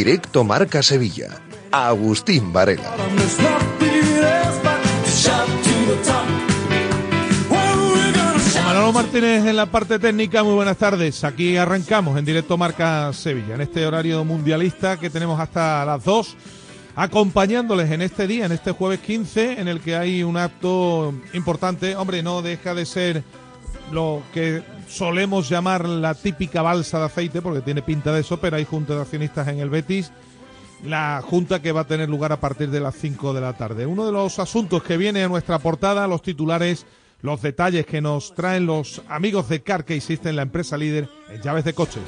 Directo Marca Sevilla. Agustín Varela. Manolo Martínez en la parte técnica, muy buenas tardes. Aquí arrancamos en directo Marca Sevilla, en este horario mundialista que tenemos hasta las 2, acompañándoles en este día, en este jueves 15, en el que hay un acto importante. Hombre, no deja de ser lo que solemos llamar la típica balsa de aceite, porque tiene pinta de eso, pero hay junta de accionistas en el Betis. La junta que va a tener lugar a partir de las 5 de la tarde. Uno de los asuntos que viene a nuestra portada, los titulares, los detalles que nos traen los amigos de Car que en la empresa líder en llaves de coches.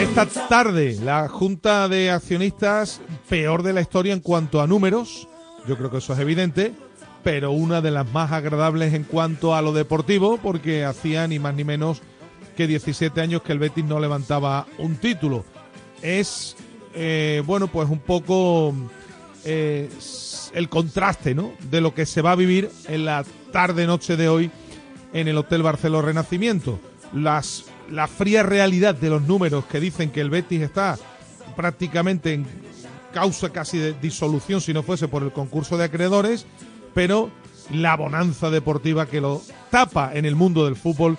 Esta tarde, la junta de accionistas peor de la historia en cuanto a números. Yo creo que eso es evidente pero una de las más agradables en cuanto a lo deportivo, porque hacía ni más ni menos que 17 años que el Betis no levantaba un título. Es, eh, bueno, pues un poco eh, el contraste, ¿no? De lo que se va a vivir en la tarde-noche de hoy en el Hotel Barceló Renacimiento. Las, la fría realidad de los números que dicen que el Betis está prácticamente en causa casi de disolución si no fuese por el concurso de acreedores pero la bonanza deportiva que lo tapa en el mundo del fútbol.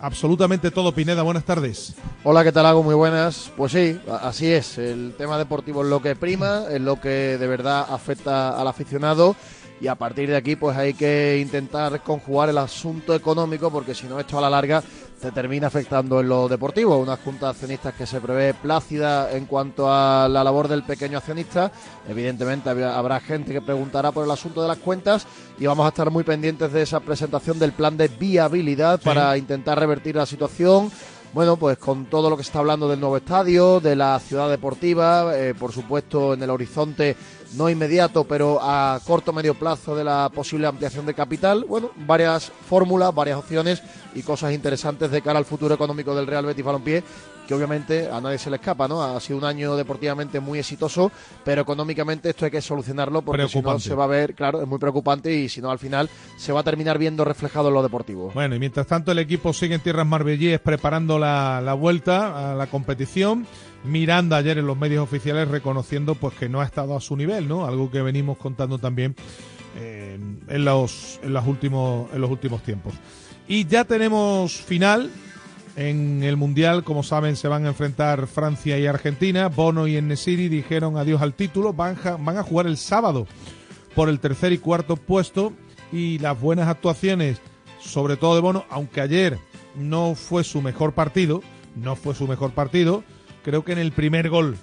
Absolutamente todo, Pineda, buenas tardes. Hola, ¿qué tal, Hago? Muy buenas. Pues sí, así es. El tema deportivo es lo que prima, es lo que de verdad afecta al aficionado y a partir de aquí pues hay que intentar conjugar el asunto económico porque si no esto a la larga te termina afectando en lo deportivo. Una junta de accionistas que se prevé plácida en cuanto a la labor del pequeño accionista. Evidentemente habrá gente que preguntará por el asunto de las cuentas y vamos a estar muy pendientes de esa presentación del plan de viabilidad para intentar revertir la situación. Bueno, pues con todo lo que se está hablando del nuevo estadio, de la ciudad deportiva, eh, por supuesto en el horizonte no inmediato, pero a corto medio plazo de la posible ampliación de capital. Bueno, varias fórmulas, varias opciones y cosas interesantes de cara al futuro económico del Real Betis Balompié, que obviamente a nadie se le escapa, ¿no? Ha sido un año deportivamente muy exitoso, pero económicamente esto hay que solucionarlo porque si no se va a ver, claro, es muy preocupante y si no al final se va a terminar viendo reflejado en lo deportivo. Bueno, y mientras tanto el equipo sigue en tierras marbellíes preparando la, la vuelta a la competición. Miranda ayer en los medios oficiales reconociendo pues que no ha estado a su nivel, ¿no? Algo que venimos contando también eh, en, los, en, los últimos, en los últimos tiempos. Y ya tenemos final en el Mundial, como saben, se van a enfrentar Francia y Argentina. Bono y Enesiri dijeron adiós al título. Van van a jugar el sábado por el tercer y cuarto puesto. Y las buenas actuaciones, sobre todo de Bono, aunque ayer no fue su mejor partido, no fue su mejor partido, Creo que en el primer gol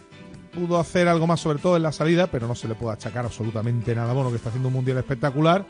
pudo hacer algo más, sobre todo en la salida, pero no se le puede achacar absolutamente nada bueno, que está haciendo un mundial espectacular.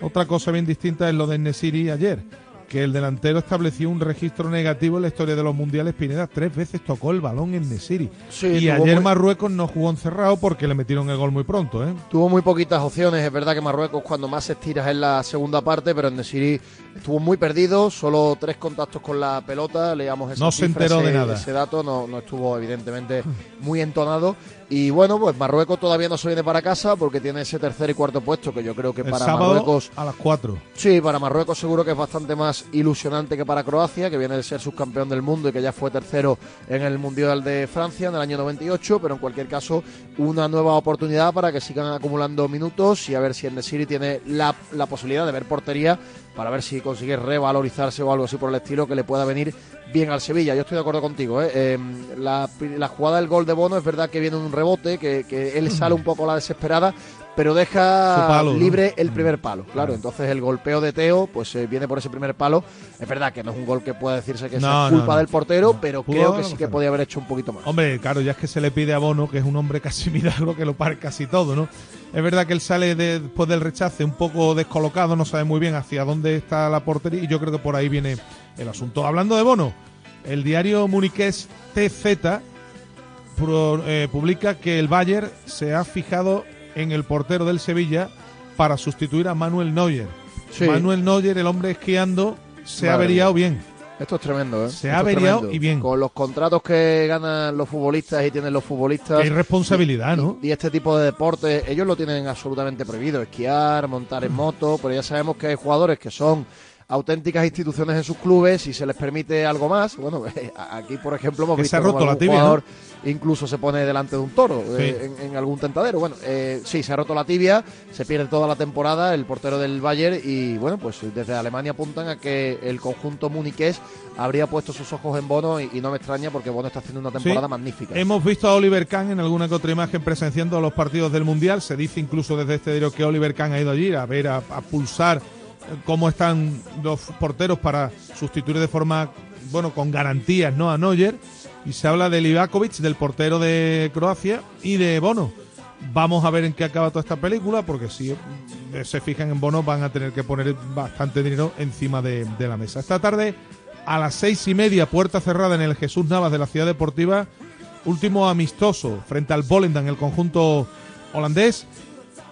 Otra cosa bien distinta es lo de Nesiri ayer, que el delantero estableció un registro negativo en la historia de los mundiales. Pineda tres veces tocó el balón en Nesiri. Sí, y ayer muy- Marruecos no jugó encerrado porque le metieron el gol muy pronto. ¿eh? Tuvo muy poquitas opciones, es verdad que Marruecos cuando más se estira es en la segunda parte, pero en Nesiri estuvo muy perdido, solo tres contactos con la pelota, leamos esa No se enteró de ese- nada. Ese dato no, no estuvo evidentemente muy entonado. Y bueno, pues Marruecos todavía no se viene para casa porque tiene ese tercer y cuarto puesto que yo creo que El para Marruecos a las 4. Sí, para Marruecos seguro que es bastante más ilusionante que para Croacia, que viene de ser subcampeón del mundo y que ya fue tercero en el Mundial de Francia en el año 98, pero en cualquier caso una nueva oportunidad para que sigan acumulando minutos y a ver si el Nesiri tiene la, la posibilidad de ver portería para ver si consigue revalorizarse o algo así por el estilo que le pueda venir bien al Sevilla. Yo estoy de acuerdo contigo. ¿eh? Eh, la, jugada del gol de Bono es verdad que viene un rebote, que, que él sale un poco a la desesperada, pero deja palo, ¿no? libre el primer palo. Claro, entonces el golpeo de Teo pues eh, viene por ese primer palo. Es verdad que no es un gol que pueda decirse que No, es culpa no. del portero, pero creo que sí que podía haber hecho un poquito más. Hombre, claro, ya es que se le pide a Bono, que es un hombre casi milagro que lo pare casi todo, ¿no? Es verdad que él sale de- después del rechace un poco descolocado, no sabe muy bien hacia dónde está la portería y yo creo que por ahí viene el asunto. Hablando de Bono, el diario muniqués TZ pro- eh, publica que el Bayern se ha fijado en el portero del Sevilla para sustituir a Manuel Neuer. Sí. Manuel Neuer, el hombre esquiando, se ha averiado bien. Esto es tremendo, ¿eh? Se Esto ha averiado y bien. Con los contratos que ganan los futbolistas y tienen los futbolistas. Qué irresponsabilidad, ¿no? Y, y este tipo de deportes, ellos lo tienen absolutamente prohibido, esquiar, montar en moto, pero ya sabemos que hay jugadores que son auténticas instituciones en sus clubes y se les permite algo más. Bueno, aquí por ejemplo hemos Que visto se ha roto la tibia, jugador incluso se pone delante de un toro eh, en, en algún tentadero. Bueno, eh, sí, se ha roto la tibia, se pierde toda la temporada el portero del Bayern y bueno, pues desde Alemania apuntan a que el conjunto muniqués habría puesto sus ojos en Bono y, y no me extraña porque Bono está haciendo una temporada Sí. magnífica. Hemos visto a Oliver Kahn en alguna que otra imagen presenciando los partidos del Mundial. Se dice incluso desde este diario que Oliver Kahn ha ido allí a ver, a, a pulsar eh, cómo están los porteros para sustituir de forma, bueno, con garantías, ¿no? A Neuer. Y se habla de Livakovic, del portero de Croacia, y de Bono. Vamos a ver en qué acaba toda esta película, porque si eh, se fijan en Bono van a tener que poner bastante dinero encima de, la mesa. Esta tarde, a las seis y media, puerta cerrada en el Jesús Navas de la Ciudad Deportiva, último amistoso frente al Volendam, el conjunto holandés.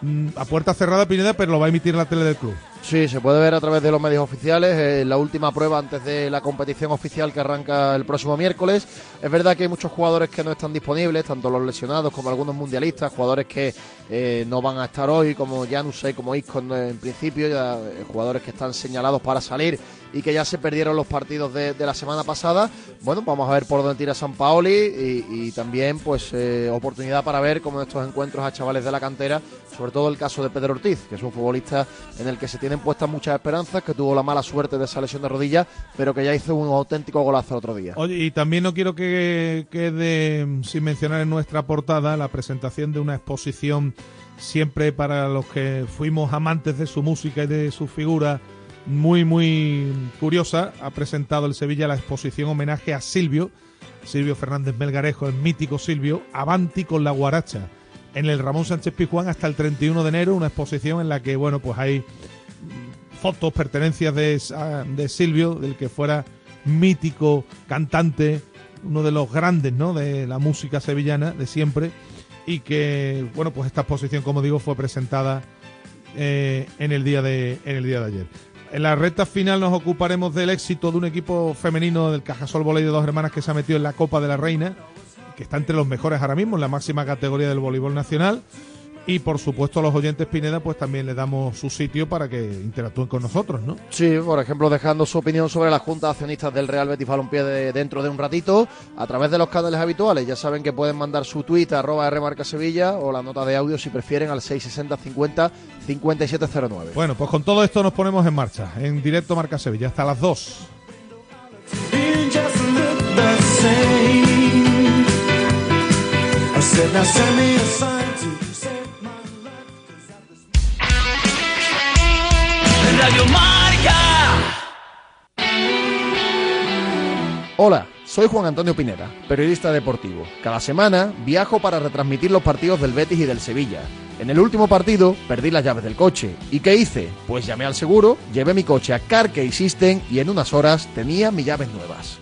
Mm, A puerta cerrada, Pineda, pero lo va a emitir la tele del club. Sí, se puede ver a través de los medios oficiales. eh, la última prueba antes de la competición oficial que arranca el próximo miércoles. Es verdad que hay muchos jugadores que no están disponibles, tanto los lesionados como algunos mundialistas, jugadores que eh, no van a estar hoy, como Janusay, como Iscon eh, en principio, ya, jugadores que están señalados para salir y que ya se perdieron los partidos de, la semana pasada. Bueno, vamos a ver por dónde tira San Paoli y, también pues oportunidad para ver como en estos encuentros a chavales de la cantera, sobre todo el caso de Pedro Ortiz, que es un futbolista en el que se tienen puestas muchas esperanzas, que tuvo la mala suerte de esa lesión de rodilla, pero que ya hizo un auténtico golazo el otro día. Oye, y también no quiero que quede sin mencionar en nuestra portada la presentación de una exposición siempre para los que fuimos amantes de su música y de su figura muy muy curiosa. Ha presentado el Sevilla la exposición homenaje a Silvio, Silvio Fernández Melgarejo, el mítico Silvio, Avanti con la guaracha, en el Ramón Sánchez Pizjuán hasta el 31 de enero, una exposición en la que bueno, pues hay fotos, pertenencias de, de Silvio, del que fuera mítico cantante, uno de los grandes, ¿no? De la música sevillana de siempre y que, bueno, pues esta exposición, como digo, fue presentada eh, en el día de en el día de ayer. En la recta final nos ocuparemos del éxito de un equipo femenino del Cajasol Voley de dos hermanas que se ha metido en la Copa de la Reina, que está entre los mejores ahora mismo en la máxima categoría del voleibol nacional. Y por supuesto a los oyentes Pineda, pues también le damos su sitio para que interactúen con nosotros, ¿no? Sí, por ejemplo, dejando su opinión sobre la Junta de Accionistas del Real Betis Balompié de, dentro de un ratito, a través de los canales habituales. Ya saben que pueden mandar su tweet a arroba Rmarca Sevilla o la nota de audio si prefieren al 660 50 5709. Bueno, pues con todo esto nos ponemos en marcha, en directo Marca Sevilla, hasta las 2. Radio Marca. Hola, soy Juan Antonio Pineda, periodista deportivo. Cada semana viajo para retransmitir los partidos del Betis y del Sevilla. En el último partido perdí las llaves del coche. ¿Y qué hice? Pues llamé al seguro, llevé mi coche a Carkey System y en unas horas tenía mis llaves nuevas.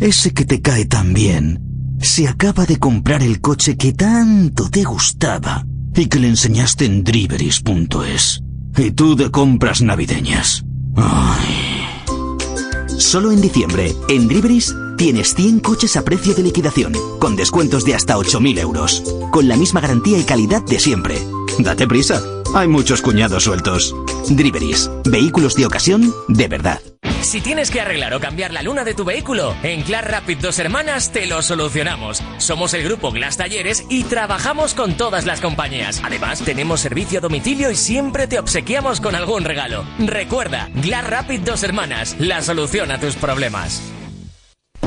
Ese que te cae tan bien. Se acaba de comprar el coche que tanto te gustaba y que le enseñaste en driveris.es. Y tú de compras navideñas. Ay. Solo en diciembre, en Driveris, tienes 100 coches a precio de liquidación, con descuentos de hasta 8.000 euros, con la misma garantía y calidad de siempre. Date prisa, hay muchos cuñados sueltos. Driveris, vehículos de ocasión de verdad. Si tienes que arreglar o cambiar la luna de tu vehículo, en Glass Rapid Dos Hermanas te lo solucionamos. Somos el grupo Glass Talleres y trabajamos con todas las compañías. Además, tenemos servicio a domicilio y siempre te obsequiamos con algún regalo. Recuerda, Glass Rapid Dos Hermanas, la solución a tus problemas.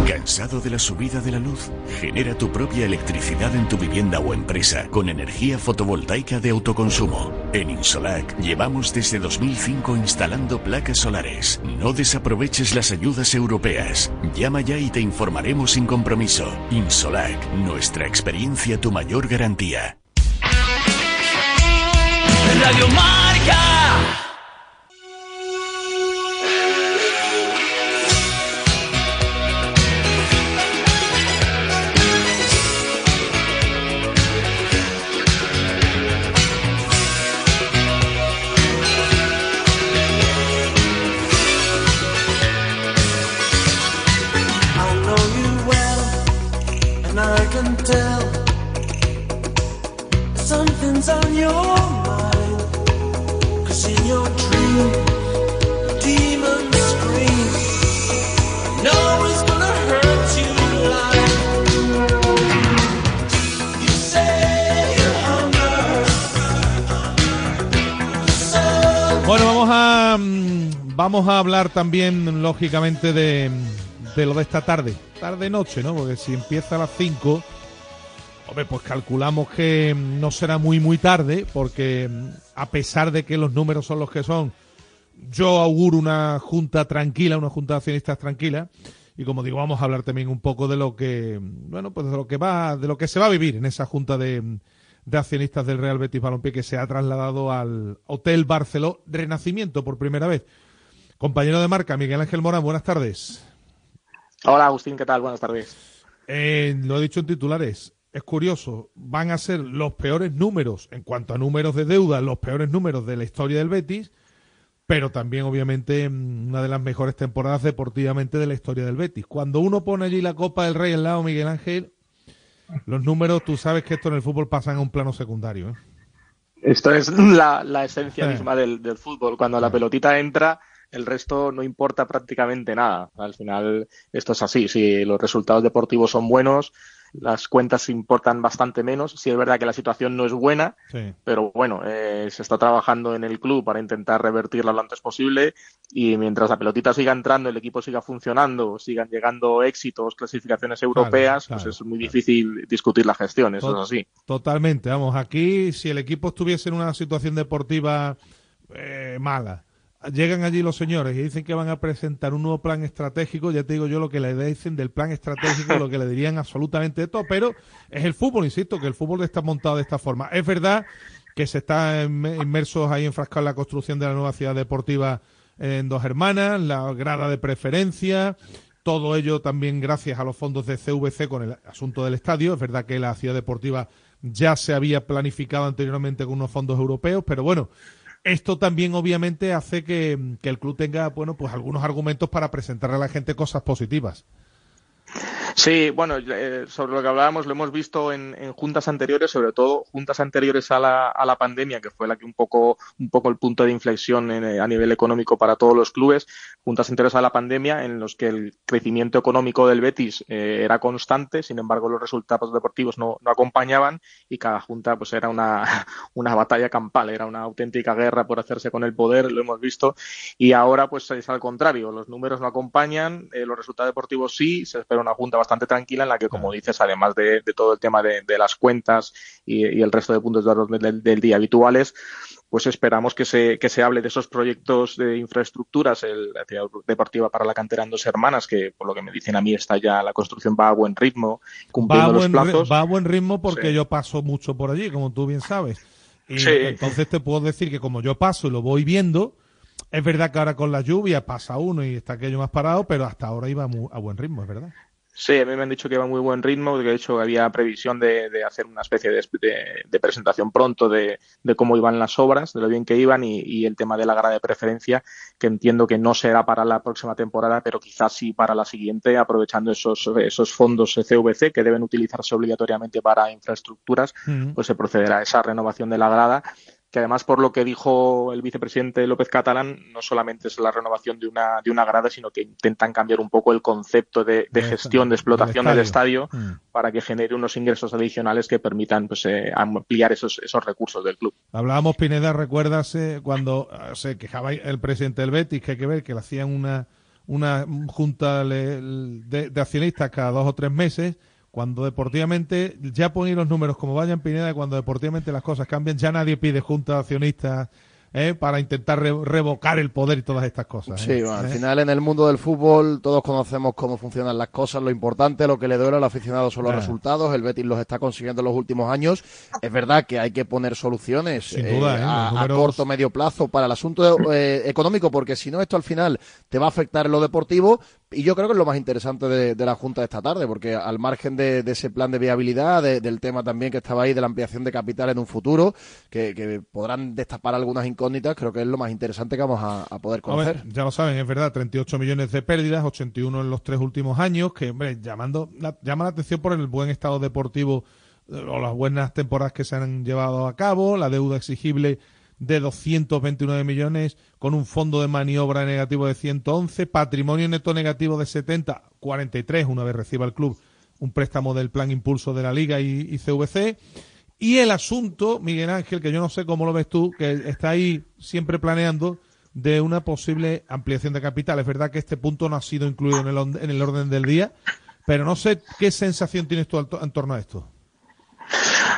¿Cansado de la subida de la luz? Genera tu propia electricidad en tu vivienda o empresa con energía fotovoltaica de autoconsumo. En Insolac llevamos desde 2005 instalando placas solares. No desaproveches las ayudas europeas. Llama ya y te informaremos sin compromiso. Insolac, nuestra experiencia tu mayor garantía. Radio Marca. Something's on your mind. In your dream, Bueno, vamos a mm, vamos a hablar también, lógicamente, de, de lo de esta tarde. Tarde-noche, ¿no? Porque si empieza a las 5, hombre, pues calculamos que mm, no será muy, muy tarde, porque mm, a pesar de que los números son los que son, yo auguro una junta tranquila, una junta de accionistas tranquila. Y como digo, vamos a hablar también un poco de lo que, mm, bueno, pues de lo que va, de lo que se va a vivir en esa junta de, de accionistas del Real Betis Balompié que se ha trasladado al Hotel Barceló Renacimiento por primera vez. Compañero de marca, Miguel Ángel Morán, buenas tardes. Hola Agustín, ¿qué tal? Buenas tardes. Eh, lo he dicho en titulares. Es curioso, van a ser los peores números, en cuanto a números de deuda, los peores números de la historia del Betis, pero también obviamente una de las mejores temporadas deportivamente de la historia del Betis. Cuando uno pone allí la Copa del Rey al lado, Miguel Ángel, los números, tú sabes que esto en el fútbol pasan a un plano secundario. ¿eh? Esto es la, la esencia Sí. misma del, del fútbol. Cuando la pelotita entra, el resto no importa prácticamente nada. Al final, esto es así. Si los resultados deportivos son buenos, las cuentas importan bastante menos. Sí es verdad que la situación no es buena, Sí. pero bueno, eh, se está trabajando en el club para intentar revertirla lo antes posible y mientras la pelotita siga entrando, el equipo siga funcionando, sigan llegando éxitos, clasificaciones europeas, claro, pues es muy difícil discutir la gestión, eso Tot- es así. Totalmente, vamos, aquí si el equipo estuviese en una situación deportiva eh, mala, llegan allí los señores y dicen que van a presentar un nuevo plan estratégico, ya te digo yo lo que le dicen del plan estratégico, lo que le dirían absolutamente de todo, pero es el fútbol, insisto, que el fútbol está montado de esta forma. Es verdad que se está inme- inmersos ahí enfrascados en la construcción de la nueva ciudad deportiva en Dos Hermanas, la grada de preferencia, todo ello también gracias a los fondos de CVC con el asunto del estadio. Es verdad que la ciudad deportiva ya se había planificado anteriormente con unos fondos europeos, pero bueno, esto también obviamente hace que, el club tenga, bueno, pues algunos argumentos para presentarle a la gente cosas positivas. Sí, bueno, eh, sobre lo que hablábamos lo hemos visto en, juntas anteriores, sobre todo juntas anteriores a la, a la pandemia, que fue la que un poco, un poco el punto de inflexión en, a nivel económico para todos los clubes, juntas anteriores a la pandemia en los que el crecimiento económico del Betis eh, era constante, sin embargo los resultados deportivos no, no, acompañaban y cada junta pues era una, una batalla campal, era una auténtica guerra por hacerse con el poder, lo hemos visto, y ahora pues es al contrario, los números no acompañan, eh, los resultados deportivos sí, se espera una junta bastante tranquila en la que, como dices, además de, de todo el tema de, de las cuentas y, y, el resto de puntos de del, del, día habituales, pues esperamos que se, que se hable de esos proyectos de infraestructuras, el, la ciudad deportiva para la cantera en dos hermanas, que por lo que me dicen a mí está ya, la construcción va a buen ritmo, cumpliendo va los plazos. Va a buen ritmo porque sí. yo paso mucho por allí, como tú bien sabes. Y sí. entonces te puedo decir que como yo paso y lo voy viendo, es verdad que ahora con la lluvia pasa uno y está aquello más parado, pero hasta ahora iba a buen ritmo, es verdad. Sí, a mí me han dicho que iba a muy buen ritmo, que de hecho había previsión de, de hacer una especie de, de, de presentación pronto de, de, cómo iban las obras, de lo bien que iban y, y, el tema de la grada de preferencia, que entiendo que no será para la próxima temporada, pero quizás sí para la siguiente, aprovechando esos, esos fondos CVC que deben utilizarse obligatoriamente para infraestructuras, uh -huh. pues se procederá a esa renovación de la grada que además por lo que dijo el vicepresidente López Catalán, no solamente es la renovación de una, de una grada, sino que intentan cambiar un poco el concepto de, de gestión, de explotación del estadio, del estadio mm. para que genere unos ingresos adicionales que permitan pues, eh, ampliar esos, esos recursos del club. Hablábamos, Pineda, recuerdas eh, cuando eh, se quejaba el presidente del Betis, que hay que ver que le hacían una, una junta de, de accionistas cada dos o tres meses, cuando deportivamente ya ponen los números como vayan Pineda, cuando deportivamente las cosas cambian, ya nadie pide junta de accionistas ¿eh? para intentar re revocar el poder y todas estas cosas. Sí, ¿eh? bueno, al ¿Eh? final en el mundo del fútbol todos conocemos cómo funcionan las cosas, lo importante, lo que le duele al aficionado son los resultados, el Betis los está consiguiendo en los últimos años. Es verdad que hay que poner soluciones duda, eh, a, números... a, corto, medio plazo para el asunto económico, porque si no esto al final te va a afectar en lo deportivo, y yo creo que es lo más interesante de, de la Junta de esta tarde, porque al margen de, de ese plan de viabilidad, de, del tema también que estaba ahí de la ampliación de capital en un futuro, que, que, podrán destapar algunas incógnitas, creo que es lo más interesante que vamos a, a poder conocer. Ver, ya lo saben, es verdad, 38 millones de pérdidas, 81 en los tres últimos años, que hombre, llamando, la, llama la atención por el buen estado deportivo eh, o las buenas temporadas que se han llevado a cabo, la deuda exigible de 229 millones, con un fondo de maniobra negativo de 111, patrimonio neto negativo de 70, 43 una vez reciba el club un préstamo del plan impulso de la Liga y, y CVC. Y el asunto, Miguel Ángel, que yo no sé cómo lo ves tú, que está ahí siempre planeando de una posible ampliación de capital. Es verdad que este punto no ha sido incluido en el, en el orden del día, pero no sé qué sensación tienes tú en torno a esto.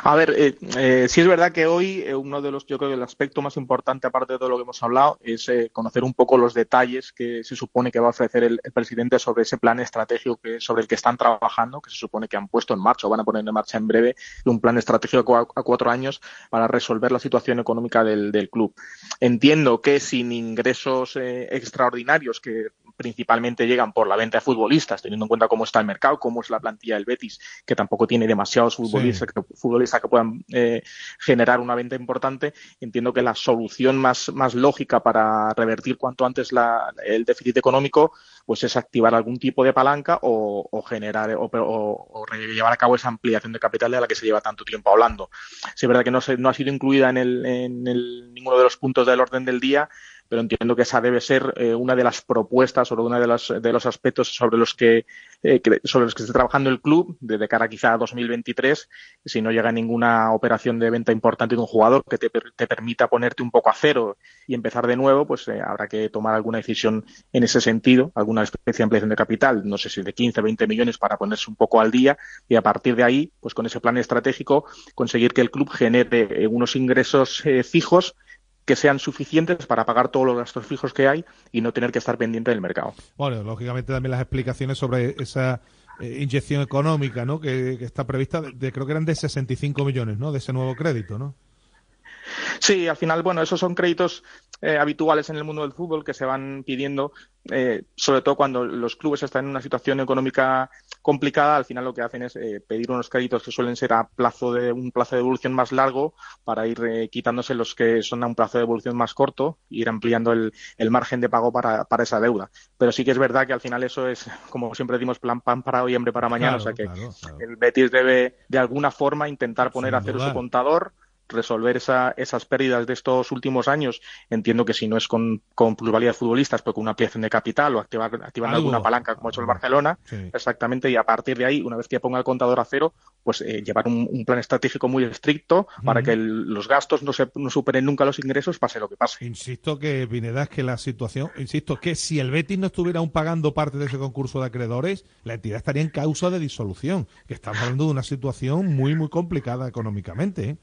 A ver, eh, eh, sí es verdad que hoy eh, uno de los, yo creo que el aspecto más importante, aparte de todo lo que hemos hablado, es eh, conocer un poco los detalles que se supone que va a ofrecer el, presidente sobre ese plan estratégico que, sobre el que están trabajando, que se supone que han puesto en marcha o van a poner en marcha en breve, un plan estratégico a, a cuatro años para resolver la situación económica del, del club. Entiendo que sin ingresos eh, extraordinarios que principalmente llegan por la venta de futbolistas, teniendo en cuenta cómo está el mercado, cómo es la plantilla del Betis, que tampoco tiene demasiados futbolistas, sí. que, futbolistas que puedan eh, generar una venta importante. Entiendo que la solución más, más lógica para revertir cuanto antes la, el déficit económico pues es activar algún tipo de palanca o, o generar o, o, o, llevar a cabo esa ampliación de capital de la que se lleva tanto tiempo hablando. Sí, es verdad que no, se, no ha sido incluida en, el, en el, ninguno de los puntos del orden del día, pero entiendo que esa debe ser eh, una de las propuestas o una de, de los aspectos sobre los que, eh, sobre los que está trabajando el club de, cara quizá a 2023, si no llega ninguna operación de venta importante de un jugador que te, permita ponerte un poco a cero y empezar de nuevo, pues eh, habrá que tomar alguna decisión en ese sentido, alguna especie de ampliación de capital, no sé si de 15, 20 millones para ponerse un poco al día y a partir de ahí, pues con ese plan estratégico, conseguir que el club genere eh, unos ingresos fijos que sean suficientes para pagar todos los gastos fijos que hay y no tener que estar pendiente del mercado. Bueno, lógicamente también las explicaciones sobre esa eh, inyección económica, ¿no? Que, que está prevista, de, de, creo que eran de 65 millones, ¿no? De ese nuevo crédito, ¿no? Sí, al final, bueno, esos son créditos eh, habituales en el mundo del fútbol que se van pidiendo, eh, sobre todo cuando los clubes están en una situación económica complicada, al final lo que hacen es eh, pedir unos créditos que suelen ser a plazo de un plazo de evolución más largo para ir eh, quitándose los que son a un plazo de evolución más corto e ir ampliando el, el margen de pago para, para, esa deuda. Pero sí que es verdad que al final eso es, como siempre decimos, plan pan para hoy, hambre para mañana. Claro, o sea que claro, claro. el Betis debe de alguna forma intentar poner Sin a cero su contador resolver esa, esas pérdidas de estos últimos años, entiendo que si no es con, con plusvalía de futbolistas, pues con una ampliación de capital o activar, activando Algo. alguna palanca como ha hecho el Barcelona, Sí. exactamente, y a partir de ahí, una vez que ponga el contador a cero, pues eh, llevar un, un plan estratégico muy estricto para que el- los gastos no, se, no superen nunca los ingresos, pase lo que pase. Insisto que, Pineda, es que la situación, insisto, que si el Betis no estuviera aún pagando parte de ese concurso de acreedores, la entidad estaría en causa de disolución. Que estamos hablando de una situación muy, muy complicada económicamente. ¿eh?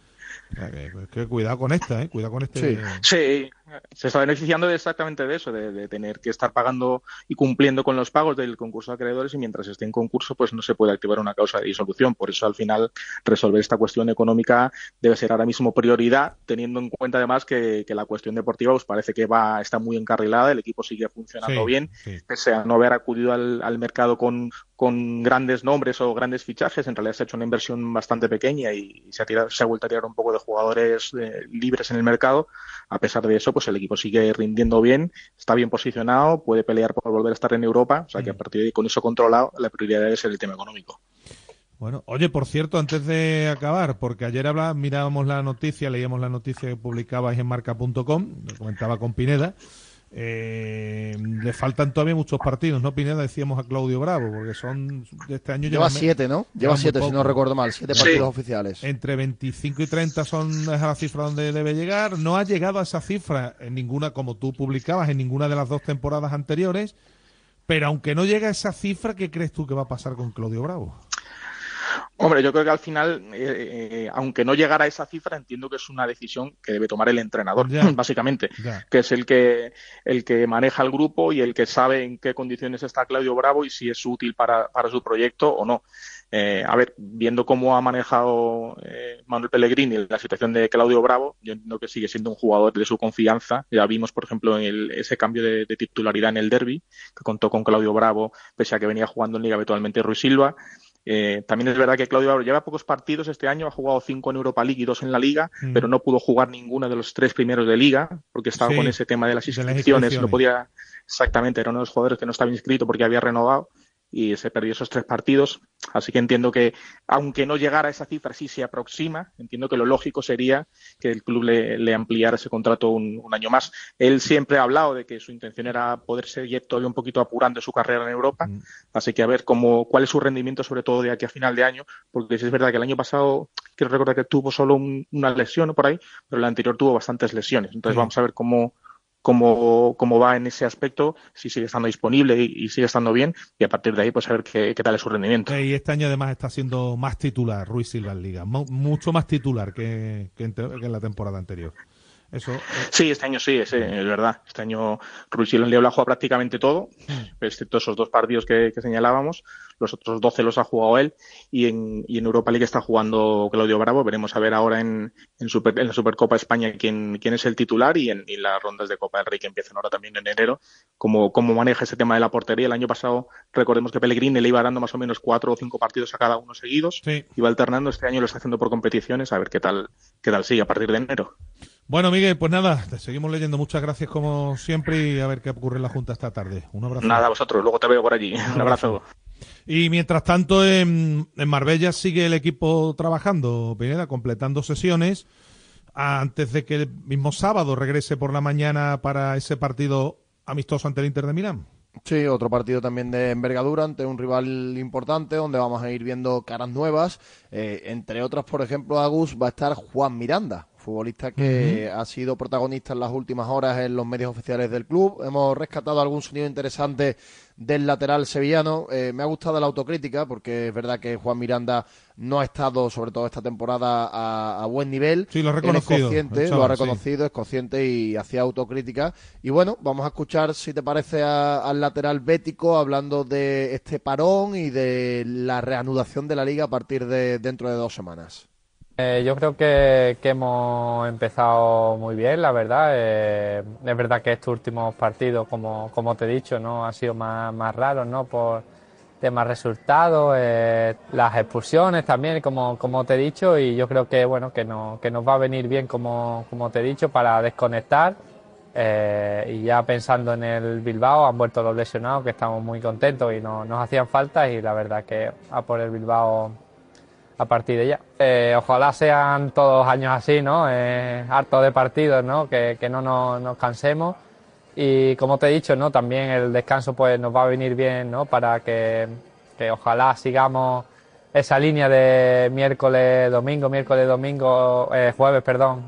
Que cuidado con esta, ¿eh? Cuidado con este. Sí, se está beneficiando de exactamente de eso, de, de tener que estar pagando y cumpliendo con los pagos del concurso de acreedores y mientras esté en concurso pues no se puede activar una causa de disolución. Por eso al final resolver esta cuestión económica debe ser ahora mismo prioridad, teniendo en cuenta además que, que la cuestión deportiva pues parece que va está muy encarrilada, el equipo sigue funcionando Sí, bien, sí. pese a no haber acudido al, al mercado con, con grandes nombres o grandes fichajes, en realidad se ha hecho una inversión bastante pequeña y se ha, tirado, se ha vuelto a tirar un poco de jugadores eh, libres en el mercado. A pesar de eso, pues el equipo sigue rindiendo bien, está bien posicionado, puede pelear por volver a estar en Europa, o sea que a partir de ahí, con eso controlado, la prioridad debe ser el tema económico. Bueno, oye, por cierto, antes de acabar, porque ayer habla, mirábamos la noticia, leíamos la noticia que publicabais en marca.com, lo comentaba con Pineda, eh, le faltan todavía muchos partidos, ¿no, Pineda? Decíamos a Claudio Bravo, porque son de este año Lleva siete, ¿no? Lleva siete, si no recuerdo mal, siete Sí. partidos oficiales. Entre 25 y 30 son es la cifra donde debe llegar. No ha llegado a esa cifra en ninguna, como tú publicabas, en ninguna de las dos temporadas anteriores. Pero aunque no llegue a esa cifra, ¿qué crees tú que va a pasar con Claudio Bravo? Hombre, yo creo que al final, eh, eh, aunque no llegara a esa cifra, entiendo que es una decisión que debe tomar el entrenador, básicamente, que es el que, el que maneja el grupo y el que sabe en qué condiciones está Claudio Bravo y si es útil para, para su proyecto o no. Eh, a ver, viendo cómo ha manejado eh, Manuel Pellegrini la situación de Claudio Bravo, yo entiendo que sigue siendo un jugador de su confianza. Ya vimos, por ejemplo, en el- ese cambio de, de titularidad en el derby, que contó con Claudio Bravo, pese a que venía jugando en Liga habitualmente Ruiz Silva. Eh, también es verdad que Claudio Bravo lleva pocos partidos este año, ha jugado cinco en Europa League y dos en la Liga, Mm. pero no pudo jugar ninguno de los tres primeros de Liga, porque estaba Sí, con ese tema de las de las inscripciones, inscripciones. no podía exactamente, era uno de los jugadores que no estaba inscrito porque había renovado y se perdió esos tres partidos. Así que entiendo que, aunque no llegara a esa cifra, sí se aproxima. Entiendo que lo lógico sería que el club le, le ampliara ese contrato un, un año más. Él siempre ha hablado de que su intención era poder seguir todavía un poquito apurando su carrera en Europa. Mm. Así que a ver cómo, cuál es su rendimiento, sobre todo de aquí a final de año, porque sí es verdad que el año pasado, quiero recordar que tuvo solo un- una lesión por ahí, pero el anterior tuvo bastantes lesiones. Entonces vamos a ver cómo, cómo, cómo va en ese aspecto, si sigue estando disponible y, sigue estando bien, y a partir de ahí, pues a ver qué, qué tal es su rendimiento. Y este año además está siendo más titular Ruiz Silva en Liga, mu- mucho más titular que, que en la temporada anterior. Eso, eh, Sí, este año sí, es, es verdad. Este año Ruiz lo ha jugado prácticamente todo, excepto esos dos partidos que, que señalábamos. Los otros 12 los ha jugado él y en, y en Europa League está jugando Claudio Bravo. Veremos a ver ahora en, en, Super- en la Supercopa España quién, quién es el titular y en y las rondas de Copa del Rey que empiezan ahora también en enero, cómo, cómo maneja ese tema de la portería. El año pasado, recordemos que Pellegrini le iba dando más o menos cuatro o cinco partidos a cada uno seguidos, sí. iba alternando. Este año lo está haciendo por competiciones, a ver qué tal, qué tal sigue a partir de enero. Bueno, Miguel, pues nada, te seguimos leyendo. Muchas gracias como siempre y a ver qué ocurre en la Junta esta tarde. Un abrazo. Nada, a vosotros, luego te veo por allí. Un abrazo. Y mientras tanto, en, en Marbella sigue el equipo trabajando, Pineda, completando sesiones antes de que el mismo sábado regrese por la mañana para ese partido amistoso ante el Inter de Milán. Sí, otro partido también de envergadura ante un rival importante donde vamos a ir viendo caras nuevas. Eh, entre otras, por ejemplo, Agus va a estar Juan Miranda, futbolista que ha sido protagonista en las últimas horas en los medios oficiales del club. Hemos rescatado algún sonido interesante del lateral sevillano. Eh, me ha gustado la autocrítica porque es verdad que Juan Miranda no ha estado, sobre todo esta temporada, a, a buen nivel. Sí, lo ha Él es reconocido, consciente, lo ha sí. reconocido, es consciente y hacía autocrítica. Y bueno, vamos a escuchar, si te parece, a- al lateral bético hablando de este parón y de la reanudación de la liga a partir de dentro de dos semanas. Eh, yo creo que, hemos empezado muy bien, la verdad. Eh, es verdad que estos últimos partidos, como, como te he dicho, no han sido más, más raros, ¿no? Por temas resultados, eh, las expulsiones también, como, como te he dicho, y yo creo que bueno, que, no, que nos va a venir bien, como, como te he dicho, para desconectar. Y ya pensando en el Bilbao, han vuelto los lesionados, que estamos muy contentos y no, nos hacían falta, y la verdad que a por el Bilbao a partir de ya. Eh, ojalá sean todos años así, ¿no? Eh, harto de partidos, ¿no? Que, que no nos, nos cansemos. Y como te he dicho, ¿no? También el descanso pues nos va a venir bien, ¿no? Para que, que ojalá sigamos esa línea de miércoles, domingo, miércoles, domingo, eh, jueves, perdón,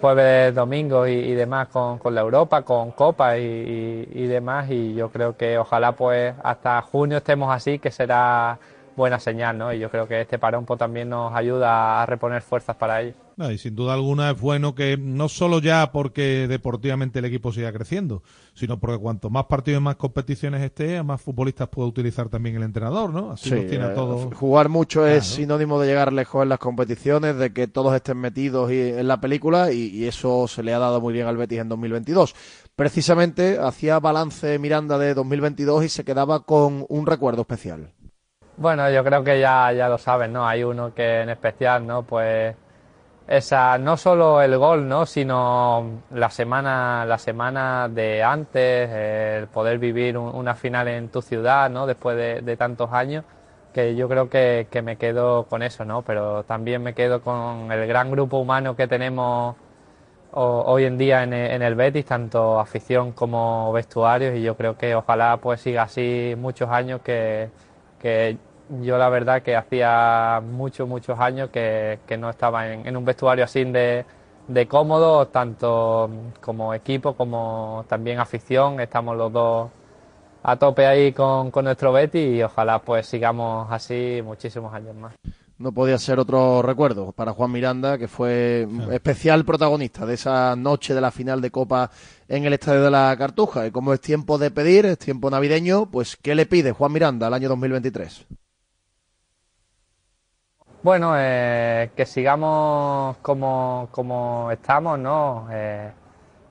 jueves, domingo y, demás con, con la Europa, con Copa y- y demás. Y yo creo que ojalá pues hasta junio estemos así, que será buena señal, ¿no? Y yo creo que este parón pues, también nos ayuda a reponer fuerzas para ello. No, y sin duda alguna es bueno que no solo ya porque deportivamente el equipo siga creciendo, sino porque cuanto más partidos y más competiciones esté, más futbolistas puede utilizar también el entrenador, ¿no? Así Sí, los tiene a eh, todos. jugar mucho es sinónimo de llegar lejos en las competiciones, de que todos estén metidos y- en la película y, y eso se le ha dado muy bien al Betis en 2022. Precisamente hacía balance Miranda de 2022 y se quedaba con un recuerdo especial. Bueno, yo creo que ya, ya lo saben, ¿no? Hay uno que en especial, ¿no? Pues esa, no solo el gol, ¿no? Sino la semana, la semana de antes, el poder vivir un- una final en tu ciudad, ¿no? Después de, tantos años, que yo creo que, que me quedo con eso, ¿no? Pero también me quedo con el gran grupo humano que tenemos hoy en día en en el Betis, tanto afición como vestuarios, y yo creo que ojalá pues siga así muchos años que, que yo la verdad que hacía muchos, muchos años que, que no estaba en, en un vestuario así de, de cómodo, tanto como equipo como también afición, estamos los dos a tope ahí con, con nuestro Betis y ojalá pues sigamos así muchísimos años más. No podía ser otro recuerdo para Juan Miranda, que fue especial protagonista de esa noche de la final de Copa en el Estadio de la Cartuja. Y como es tiempo de pedir, es tiempo navideño, pues ¿qué le pide Juan Miranda al año 2023? Bueno, eh, que sigamos como, como estamos, ¿no? Eh,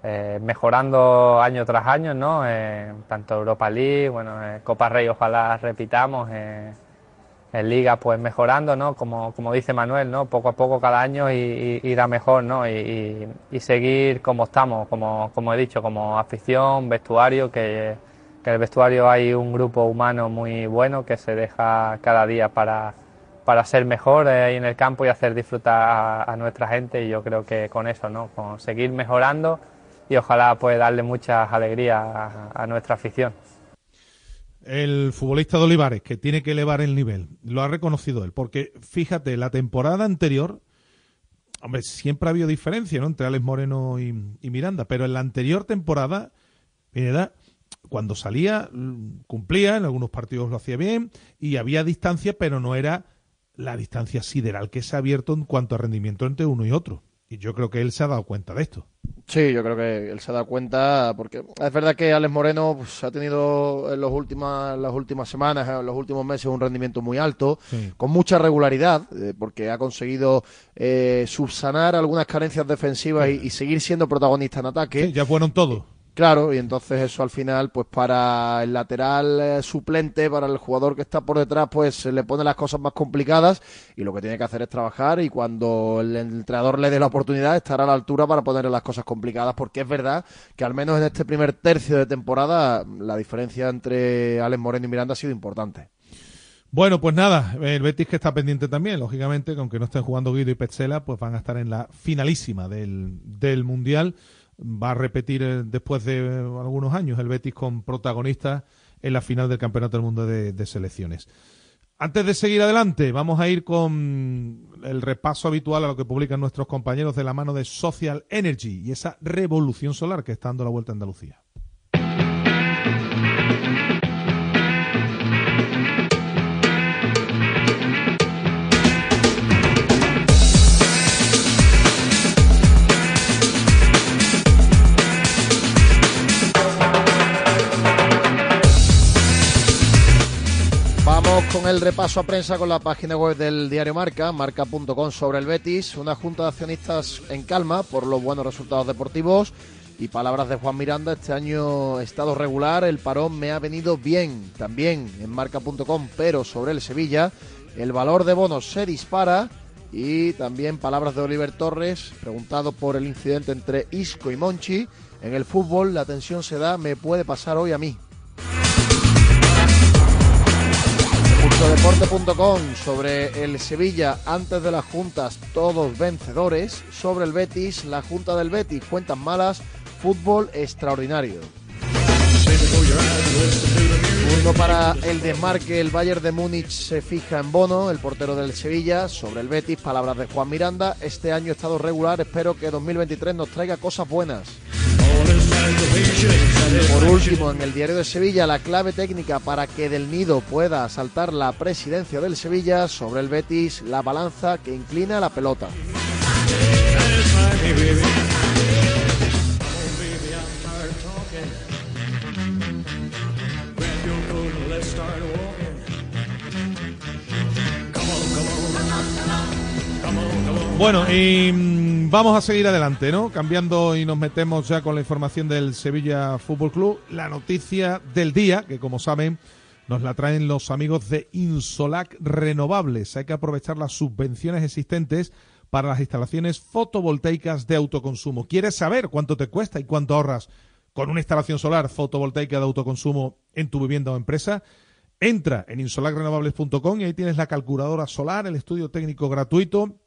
eh, mejorando año tras año, ¿no? Eh, tanto Europa League, bueno, Copa Rey ojalá repitamos, en Liga pues mejorando, ¿no? Como, como dice Manuel, ¿no? Poco a poco cada año y, y- irá mejor, ¿no? Y seguir como estamos, como, como he dicho, como afición, vestuario, que, que en el vestuario hay un grupo humano muy bueno que se deja cada día para, para ser mejor eh, ahí en el campo y hacer disfrutar a, nuestra gente y yo creo que con eso, ¿no? Con seguir mejorando y ojalá pues darle muchas alegrías a, nuestra afición. El futbolista de Olivares, que tiene que elevar el nivel, lo ha reconocido él, porque fíjate, la temporada anterior, hombre, siempre ha habido diferencia, ¿no? Entre Alex Moreno y, Miranda, pero en la anterior temporada, Pineda, cuando salía, cumplía, en algunos partidos lo hacía bien, y había distancia, pero no era la distancia sideral que se ha abierto en cuanto a rendimiento entre uno y otro. Y yo creo que él se ha dado cuenta de esto. Sí, yo creo que él se ha dado cuenta, porque es verdad que Alex Moreno pues, ha tenido en los últimas, las últimas semanas, en los últimos meses, un rendimiento muy alto, Sí. con mucha regularidad, eh, porque ha conseguido eh, subsanar algunas carencias defensivas y, y seguir siendo protagonista en ataque. ya fueron todos. Claro, y entonces eso al final, pues para el lateral eh, suplente, para el jugador que está por detrás, pues se le pone las cosas más complicadas y lo que tiene que hacer es trabajar y cuando el entrenador le dé la oportunidad estará a la altura para ponerle las cosas complicadas, porque es verdad que al menos en este primer tercio de temporada la diferencia entre Alex Moreno y Miranda ha sido importante. Bueno, pues nada, el Betis que está pendiente también, lógicamente, que aunque no estén jugando Guido y Petzela, pues van a estar en la finalísima del, del Mundial. Va a repetir eh, después de eh, algunos años el Betis con protagonistas en la final del Campeonato del Mundo de, de Selecciones. Antes de seguir adelante, vamos a ir con el repaso habitual a lo que publican nuestros compañeros de la mano de Social Energy y esa revolución solar que está dando la vuelta a Andalucía. Con el repaso a prensa con la página web del diario Marca, marca.com sobre el Betis, una junta de accionistas en calma por los buenos resultados deportivos y palabras de Juan Miranda, este año estado regular, el parón me ha venido bien, también en marca.com, pero sobre el Sevilla, el valor de bonos se dispara y también palabras de Oliver Torres, preguntado por el incidente entre Isco y Monchi, en el fútbol la tensión se da, me puede pasar hoy a mí. Sobre el Sevilla antes de las juntas, todos vencedores. Sobre el Betis, la junta del Betis, cuentas malas, fútbol extraordinario. Para el desmarque, el Bayern de Múnich se fija en Bono, el portero del Sevilla. Sobre el Betis, palabras de Juan Miranda. Este año ha estado regular, espero que 2023 nos traiga cosas buenas. Por último, en el diario de Sevilla, la clave técnica para que Del Nido pueda asaltar la presidencia del Sevilla sobre el Betis, la balanza que inclina la pelota. Bueno, y mm, vamos a seguir adelante, ¿no? Cambiando y nos metemos ya con la información del Sevilla Fútbol Club. La noticia del día, que como saben, nos la traen los amigos de Insolac Renovables. Hay que aprovechar las subvenciones existentes para las instalaciones fotovoltaicas de autoconsumo. ¿Quieres saber cuánto te cuesta y cuánto ahorras con una instalación solar fotovoltaica de autoconsumo en tu vivienda o empresa? Entra en insolacrenovables.com y ahí tienes la calculadora solar, el estudio técnico gratuito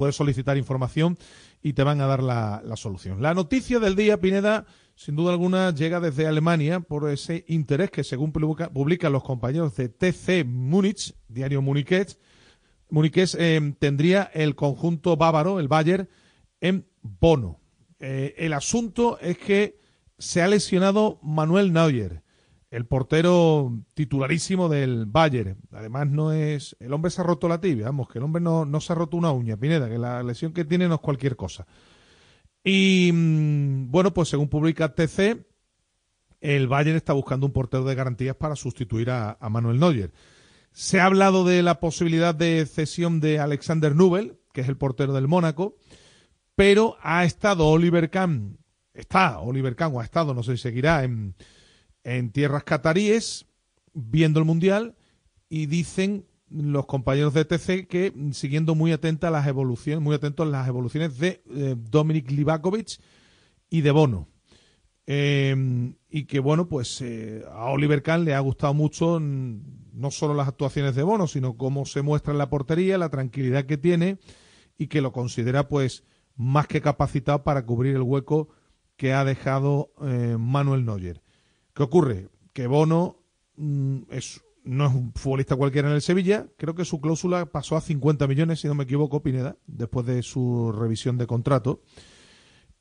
puedes solicitar información y te van a dar la, la, solución. La noticia del día, Pineda, sin duda alguna, llega desde Alemania por ese interés que, según publica, publican los compañeros de TC Múnich, diario Muniqués, Muniqués eh, tendría el conjunto bávaro, el Bayern, en bono. Eh, el asunto es que se ha lesionado Manuel Neuer el portero titularísimo del Bayern. Además, no es. El hombre se ha roto la tibia, vamos, que el hombre no, no se ha roto una uña, Pineda, que la lesión que tiene no es cualquier cosa. Y mm, bueno, pues según publica TC, el Bayern está buscando un portero de garantías para sustituir a, a Manuel Neuer. Se ha hablado de la posibilidad de cesión de Alexander Nubel, que es el portero del Mónaco, pero ha estado Oliver Kahn, está Oliver Kahn, o ha estado, no sé si seguirá, en, en tierras cataríes viendo el mundial y dicen los compañeros de TC que siguiendo muy atenta las evoluciones, muy atentos a las evoluciones de eh, Dominic Livakovic y de Bono. Eh, y que bueno, pues eh, a Oliver Kahn le ha gustado mucho no solo las actuaciones de Bono, sino cómo se muestra en la portería, la tranquilidad que tiene y que lo considera pues más que capacitado para cubrir el hueco que ha dejado Manuel Neuer. ¿Qué ocurre? Que Bono mm, es, no es un futbolista cualquiera en el Sevilla. Creo que su cláusula pasó a 50 millones, si no me equivoco, Pineda, después de su revisión de contrato.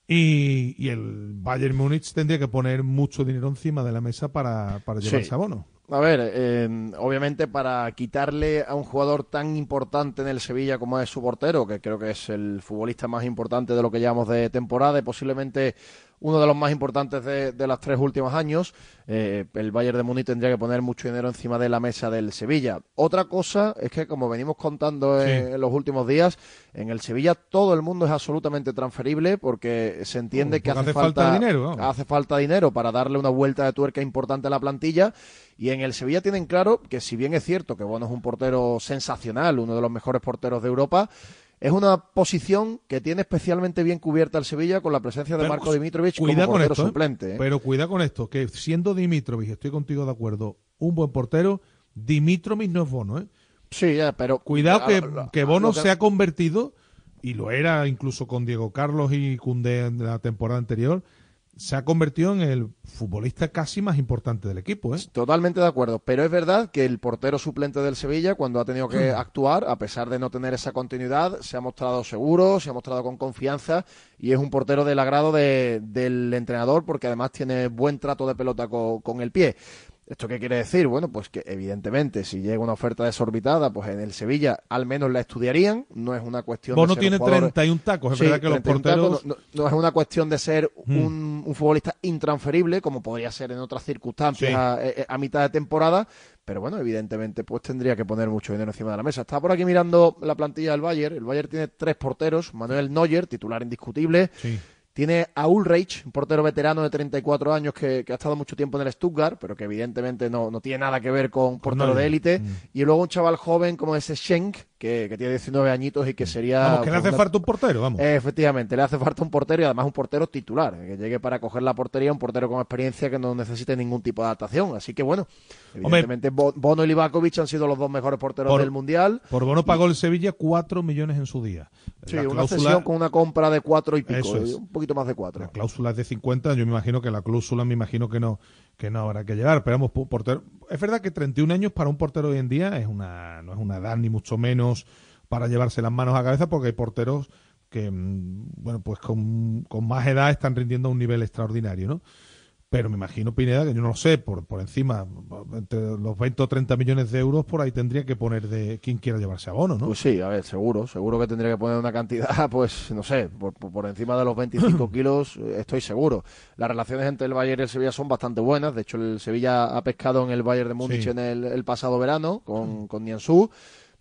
Y, y el Bayern Múnich tendría que poner mucho dinero encima de la mesa para, para llevarse Sí. a Bono. A ver, eh, obviamente para quitarle a un jugador tan importante en el Sevilla como es su portero, que creo que es el futbolista más importante de lo que llevamos de temporada y posiblemente uno de los más importantes de, de los tres últimos años, eh, el Bayern de Múnich tendría que poner mucho dinero encima de la mesa del Sevilla. Otra cosa es que, como venimos contando en, Sí. en los últimos días, en el Sevilla todo el mundo es absolutamente transferible porque se entiende que hace, hace falta dinero, hace falta dinero para darle una vuelta de tuerca importante a la plantilla. Y en el Sevilla tienen claro que, si bien es cierto que Bono es un portero sensacional, uno de los mejores porteros de Europa, es una posición que tiene especialmente bien cubierta el Sevilla con la presencia de Pero, Marco Dimitrovic como Cuida con portero esto, ¿eh? suplente. ¿eh? Pero cuida con esto, que siendo Dimitrovic, estoy contigo de acuerdo, un buen portero, Dimitrovic no es Bono, ¿eh? Sí, ya, pero Cuidado que, Bono que- se ha convertido, y lo era incluso con Diego Carlos y Cundé en la temporada anterior, se ha convertido en el futbolista casi más importante del equipo, ¿eh? Totalmente de acuerdo, pero es verdad que el portero suplente del Sevilla, cuando ha tenido que actuar, a pesar de no tener esa continuidad, se ha mostrado seguro, se ha mostrado con confianza y es un portero del agrado de- del entrenador porque además tiene buen trato de pelota co- con el pie. ¿Esto qué quiere decir? Bueno, pues que evidentemente si llega una oferta desorbitada, pues en el Sevilla al menos la estudiarían. No es una cuestión Bono de ser tiene un jugador- 31 tacos, es Sí, verdad que los 31 tacos, porteros... no, no- no es una cuestión de ser Hmm. un, un futbolista intransferible, como podría ser en otras circunstancias Sí. a, eh, a mitad de temporada, pero bueno, evidentemente pues tendría que poner mucho dinero encima de la mesa. Estaba por aquí mirando la plantilla del Bayern. El Bayern tiene tres porteros. Manuel Neuer, titular indiscutible. Tiene a Ulreich, un portero veterano de 34 años que, que ha estado mucho tiempo en el Stuttgart, pero que evidentemente no, no tiene nada que ver con portero de élite. Mm. Y luego un chaval joven como ese Schenk, que, que tiene 19 añitos y que sería... Vamos, que le hace una- falta un portero, vamos. Eh, efectivamente, le hace falta un portero y además un portero titular, que llegue para coger la portería, un portero con experiencia que no necesite ningún tipo de adaptación. Así que bueno, evidentemente Bo- Bono y Livakovic han sido los dos mejores porteros Por- del Mundial. Por Bono pagó el Sevilla 4 millones en su día. Sí, La una cláusula- cesión con una compra de cuatro y pico, es. eh, un poquito más de cuatro. La cláusula es de 50, yo me imagino que la cláusula me imagino que no que no habrá que llegar, pero vamos, portero, es verdad que 31 años para un portero hoy en día es una no es una edad ni mucho menos para llevarse las manos a cabeza porque hay porteros que mm, bueno, pues con, con más edad están rindiendo a un nivel extraordinario, ¿no? Pero me imagino, Pineda, que yo no lo sé, por, por encima, entre los 20 o 30 millones de euros, por ahí tendría que poner de quien quiera llevarse a bono, ¿no? Pues sí, a ver, seguro, seguro que tendría que poner una cantidad, pues no sé, por, por- encima de los 25 kilos, eh, estoy seguro. Las relaciones entre el Bayern y el Sevilla son bastante buenas, de hecho el Sevilla ha pescado en el Bayern de Múnich Sí. en el, el pasado verano con, con Nianzú,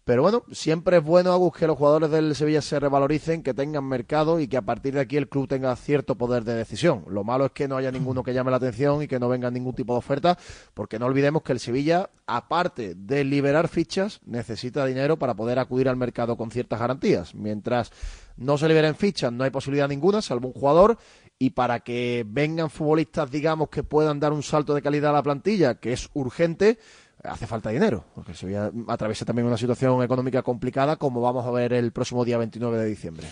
pero bueno, siempre es bueno Agus, que los jugadores del Sevilla se revaloricen, que tengan mercado y que a partir de aquí el club tenga cierto poder de decisión. Lo malo es que no haya ninguno que llame la atención y que no venga ningún tipo de oferta, porque no olvidemos que el Sevilla, aparte de liberar fichas, necesita dinero para poder acudir al mercado con ciertas garantías. Mientras no se liberen fichas, no hay posibilidad ninguna, salvo un jugador. Y para que vengan futbolistas, digamos, que puedan dar un salto de calidad a la plantilla, que es urgente, hace falta dinero, porque el Sevilla atraviesa también una situación económica complicada, como vamos a ver el próximo día 29 de diciembre.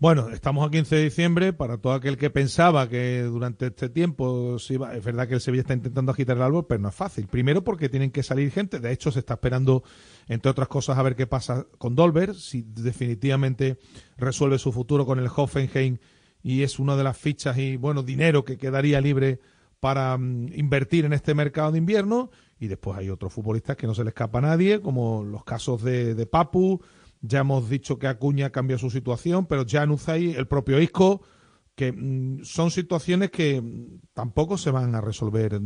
Bueno, estamos a 15 de diciembre. Para todo aquel que pensaba que durante este tiempo se es verdad que el Sevilla está intentando agitar el árbol, pero no es fácil. Primero porque tienen que salir gente. De hecho, se está esperando, entre otras cosas, a ver qué pasa con Dolber, si definitivamente resuelve su futuro con el Hoffenheim y es una de las fichas y, bueno, dinero que quedaría libre para mm, invertir en este mercado de invierno. Y después hay otros futbolistas que no se le escapa a nadie, como los casos de, de Papu. Ya hemos dicho que Acuña cambió su situación, pero Januzaj, el propio Isco, que mm, son situaciones que mm, tampoco se van a resolver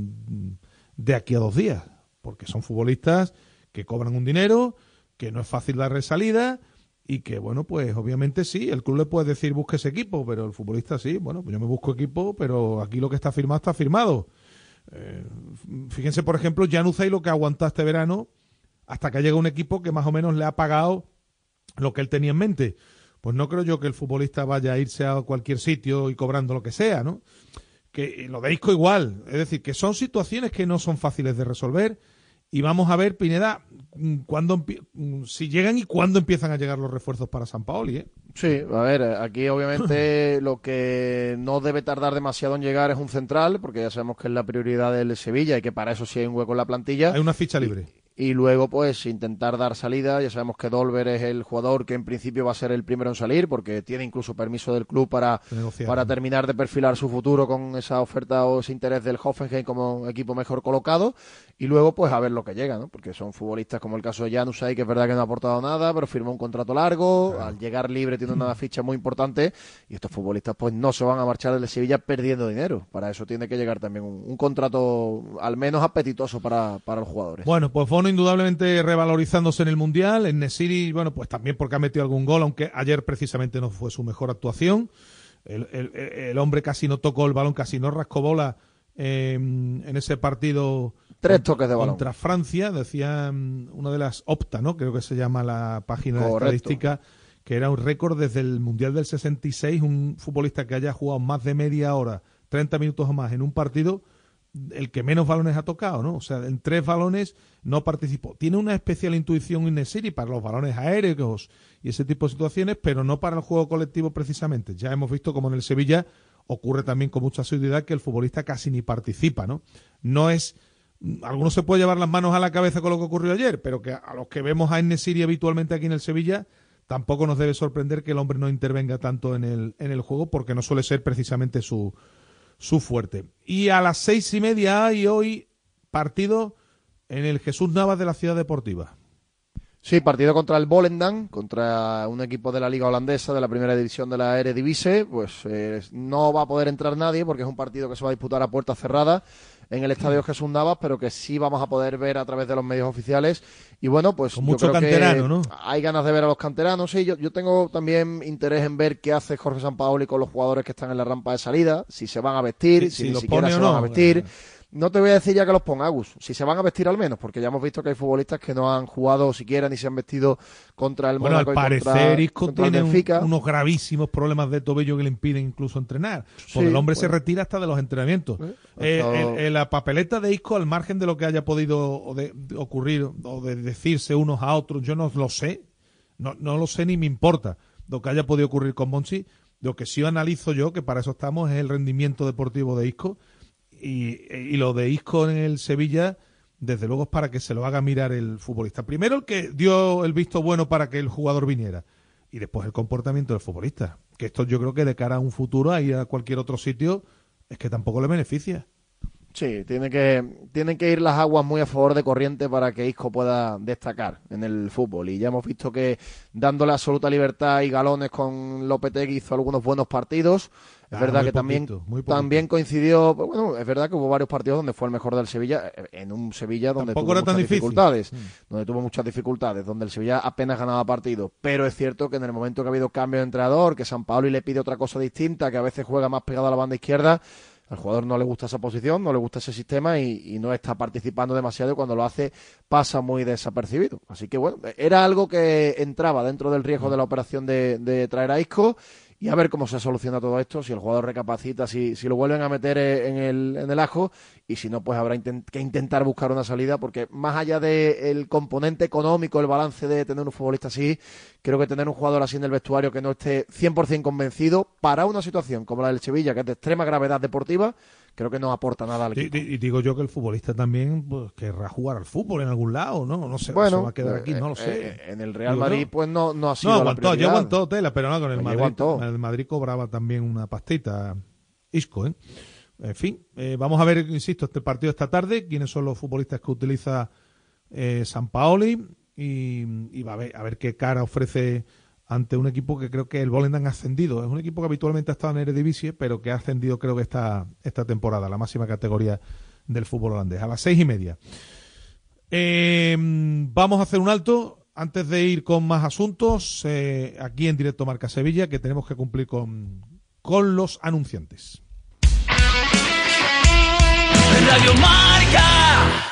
de aquí a dos días, porque son futbolistas que cobran un dinero, que no es fácil darle salida y que, bueno, pues obviamente sí, el club le puede decir busque ese equipo, pero el futbolista sí, bueno, pues yo me busco equipo, pero aquí lo que está firmado está firmado. Eh, fíjense, por ejemplo, Januzaj lo que ha aguantado este verano hasta que llega un equipo que más o menos le ha pagado lo que él tenía en mente. Pues no creo yo que el futbolista vaya a irse a cualquier sitio y cobrando lo que sea, ¿no? Que lo de Isco igual. Es decir, que son situaciones que no son fáciles de resolver. Y vamos a ver, Pineda, mm, empie- mm, si llegan y cuándo empiezan a llegar los refuerzos para San Paoli, ¿eh? Sí, a ver, aquí obviamente lo que no debe tardar demasiado en llegar es un central, porque ya sabemos que es la prioridad del Sevilla y que para eso sí hay un hueco en la plantilla. Hay una ficha libre. Y luego, pues, intentar dar salida. Ya sabemos que Dolber es el jugador que en principio va a ser el primero en salir, porque tiene incluso permiso del club para, para terminar de perfilar su futuro con esa oferta o ese interés del Hoffenheim como equipo mejor colocado. Y luego, pues, a ver lo que llega, ¿no? Porque son futbolistas como el caso de Janusay, que es verdad que no ha aportado nada, pero firmó un contrato largo. Al llegar libre tiene una ficha muy importante. Y estos futbolistas, pues, no se van a marchar del Sevilla perdiendo dinero. Para eso tiene que llegar también un, un contrato al menos apetitoso para, para los jugadores. Bueno, pues Bono indudablemente revalorizándose en el Mundial. En Nesiri, bueno, pues también porque ha metido algún gol, aunque ayer precisamente no fue su mejor actuación. El, el- el hombre casi no tocó el balón, casi no rascó bola eh, en ese partido. Tres toques de balón. Contra Francia, decía mm, una de las Opta, ¿no? Creo que se llama la página de estadística, que era un récord desde el Mundial del 66, un futbolista que haya jugado más de media hora, 30 minutos o más en un partido, el que menos balones ha tocado, ¿no? O sea, en tres balones no participó. Tiene una especial intuición Inesiri para los balones aéreos y ese tipo de situaciones, pero no para el juego colectivo precisamente. Ya hemos visto como en el Sevilla ocurre también con mucha seguridad que el futbolista casi ni participa, ¿no? No es algunos se puede llevar las manos a la cabeza con lo que ocurrió ayer, pero que a los que vemos a Enesiri habitualmente aquí en el Sevilla, tampoco nos debe sorprender que el hombre no intervenga tanto en el, en el juego, porque no suele ser precisamente su, su fuerte. Y a las seis y media hay hoy partido en el Jesús Navas de la Ciudad Deportiva. Sí, partido contra el Volendam, contra un equipo de la Liga Holandesa, de la primera división de la Eredivisie. Pues eh, no va a poder entrar nadie porque es un partido que se va a disputar a puerta cerrada en el Estadio Jesús Navas, pero que sí vamos a poder ver a través de los medios oficiales. Y bueno, pues Con yo mucho creo que canterano, ¿no? hay ganas de ver a los canteranos. Sí, yo, yo tengo también interés en ver qué hace Jorge Sampaoli con los jugadores que están en la rampa de salida, si se van a vestir, Sí, si, si ni siquiera se o van no. a vestir. No te voy a decir ya que los ponga Agus, si se van a vestir al menos, porque ya hemos visto que hay futbolistas que no han jugado siquiera ni se han vestido contra el Bueno, al Mónaco y contra- parecer Isco tiene un- unos gravísimos problemas de tobillo que le impiden incluso entrenar. Porque Sí, el hombre se retira hasta de los entrenamientos. Eh, Eh, el- el- la papeleta de Isco, al margen de lo que haya podido de ocurrir o de decirse unos a otros, yo no lo sé. No, no lo sé ni me importa lo que haya podido ocurrir con Monchi. Lo que sí analizo yo, que para eso estamos, es el rendimiento deportivo de Isco. Y, y lo de Isco en el Sevilla, desde luego es para que se lo haga mirar el futbolista. Primero el que dio el visto bueno para que el jugador viniera. Y después el comportamiento del futbolista. Que esto yo creo que de cara a un futuro, a ir a cualquier otro sitio, es que tampoco le beneficia. Sí, tiene que, tienen que ir las aguas muy a favor de corriente para que Isco pueda destacar en el fútbol. Y ya hemos visto que dándole absoluta libertad y galones con Lopetegui hizo algunos buenos partidos. Es Ah, verdad que también, poquito, muy poquito. también coincidió, pues bueno, es verdad que hubo varios partidos donde fue el mejor del Sevilla, eh, en un Sevilla donde Tampoco tuvo muchas dificultades, Mm. donde tuvo muchas dificultades, donde el Sevilla apenas ganaba partidos. Pero es cierto que en el momento que ha habido cambio de entrenador, que San Pablo le pide otra cosa distinta, que a veces juega más pegado a la banda izquierda, al jugador no le gusta esa posición, no le gusta ese sistema y, y no está participando demasiado y cuando lo hace pasa muy desapercibido. Así que bueno, era algo que entraba dentro del riesgo de la operación de, de traer a Isco y a ver cómo se soluciona todo esto, si el jugador recapacita, si, si lo vuelven a meter eh, en el, en el ajo y si no, pues habrá inten- que intentar buscar una salida porque más allá del componente económico, el balance de tener un futbolista así, creo que tener un jugador así en el vestuario que no esté 100% convencido para una situación como la del Sevilla, que es de extrema gravedad deportiva, creo que no aporta nada al equipo. y- y digo yo que el futbolista también pues, querrá jugar al fútbol en algún lado, ¿no? No sé, Bueno, eso va a quedar aquí, no lo eh, sé. eh, en el Real Digo Madrid, yo. pues no, no ha sido No, la aguantó, ya prioridad. aguantó tela, pero no, con el Pues Madrid, aguantó. el Madrid cobraba también una pastita. Isco, ¿eh? En fin, eh, vamos a ver, insisto, este partido esta tarde, quiénes son los futbolistas que utiliza eh, San Paoli y, y va a ver, a ver qué cara ofrece ante un equipo que creo que el Volendam ha ascendido. Es un equipo que habitualmente ha estado en Eredivisie, pero que ha ascendido creo que esta, esta temporada, la máxima categoría del fútbol holandés, a las seis y media. Eh, vamos a hacer un alto antes de ir con más asuntos eh, aquí en directo Marca Sevilla, que tenemos que cumplir con, con los anunciantes. Radio Marca.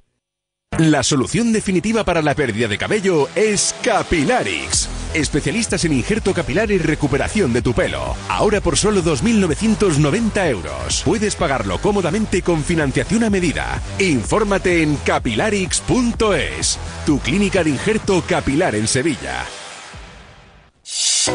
La solución definitiva para la pérdida de cabello es Capilarix. Especialistas en injerto capilar y recuperación de tu pelo. Ahora por solo 2.990 euros. Puedes pagarlo cómodamente con financiación a medida. Infórmate en capilarix.es, tu clínica de injerto capilar en Sevilla.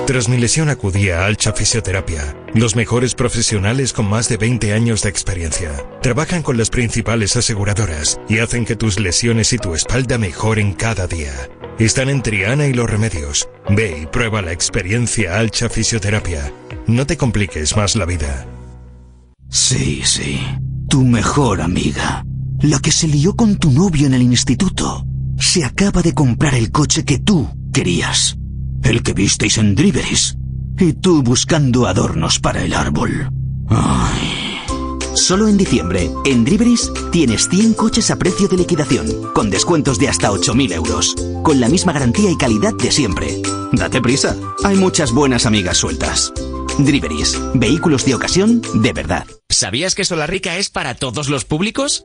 Tras mi lesión acudí a Alcha Fisioterapia, los mejores profesionales con más de 20 años de experiencia. Trabajan con las principales aseguradoras y hacen que tus lesiones y tu espalda mejoren cada día. Están en Triana y Los Remedios. Ve y prueba la experiencia Alcha Fisioterapia. No te compliques más la vida. Sí, sí. Tu mejor amiga. La que se lió con tu novio en el instituto. Se acaba de comprar el coche que tú querías. El que visteis en Driveris. Y tú buscando adornos para el árbol. Ay. Solo en diciembre, en Driveris, tienes 100 coches a precio de liquidación, con descuentos de hasta 8.000 euros, con la misma garantía y calidad de siempre. Date prisa, hay muchas buenas amigas sueltas. Driveris, vehículos de ocasión de verdad. ¿Sabías que Solarrica es para todos los públicos?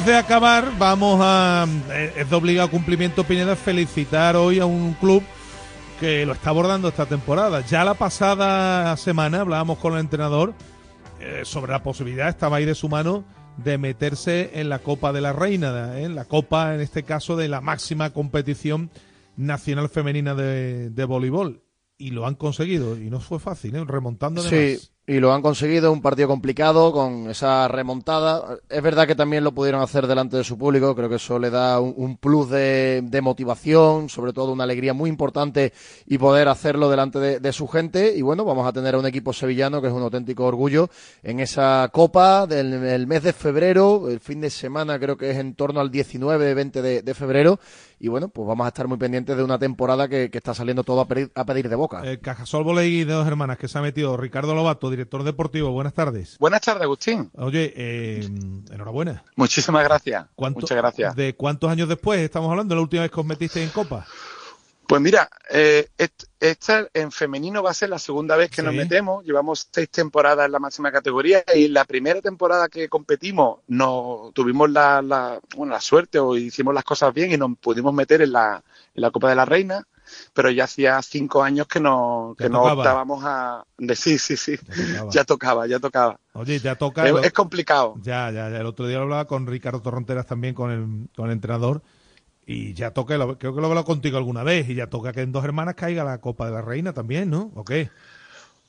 Antes de acabar, vamos a. eh, Es de obligado cumplimiento, Pineda, felicitar hoy a un club que lo está abordando esta temporada. Ya la pasada semana hablábamos con el entrenador eh, sobre la posibilidad, estaba ahí de su mano, de meterse en la Copa de la Reina, ¿eh? en la Copa, en este caso, de la máxima competición nacional femenina de, de voleibol. Y lo han conseguido, y no fue fácil, ¿eh? remontando de Sí, y lo han conseguido, un partido complicado con esa remontada. Es verdad que también lo pudieron hacer delante de su público, creo que eso le da un, plus de, de motivación, sobre todo una alegría muy importante y poder hacerlo delante de, su gente. Y bueno, vamos a tener a un equipo sevillano que es un auténtico orgullo en esa copa del el mes de febrero, el fin de semana creo que es en torno al 19-20 de, de febrero. Y bueno, pues vamos a estar muy pendientes de una temporada que, está saliendo todo a pedir, a pedir de boca. El Cajasol Voleí de dos hermanas que se ha metido Ricardo Lobato, director deportivo. Buenas tardes. Buenas tardes, Agustín. Oye, eh, enhorabuena. Muchísimas gracias. ¿Cuánto- Muchas gracias. ¿De cuántos años después estamos hablando? ¿La última vez que os metisteis en Copa? Pues mira, eh, est- esta en femenino va a ser la segunda vez que nos metemos. Llevamos seis temporadas en la máxima categoría y la primera temporada que competimos no tuvimos la, la- bueno, la suerte o hicimos las cosas bien y nos pudimos meter en la, en la Copa de la Reina. Pero ya hacía cinco años que no, que no optábamos a... De, sí, sí, sí. tocaba. Ya tocaba, ya tocaba. Oye, ya toca. Es, lo- es complicado. Ya, ya, ya. El otro día lo hablaba con Ricardo Torronteras también, con el, con el entrenador. Y ya toca, creo que lo he hablado contigo alguna vez. Y ya toca que en dos hermanas caiga la Copa de la Reina también, ¿no? ¿O qué?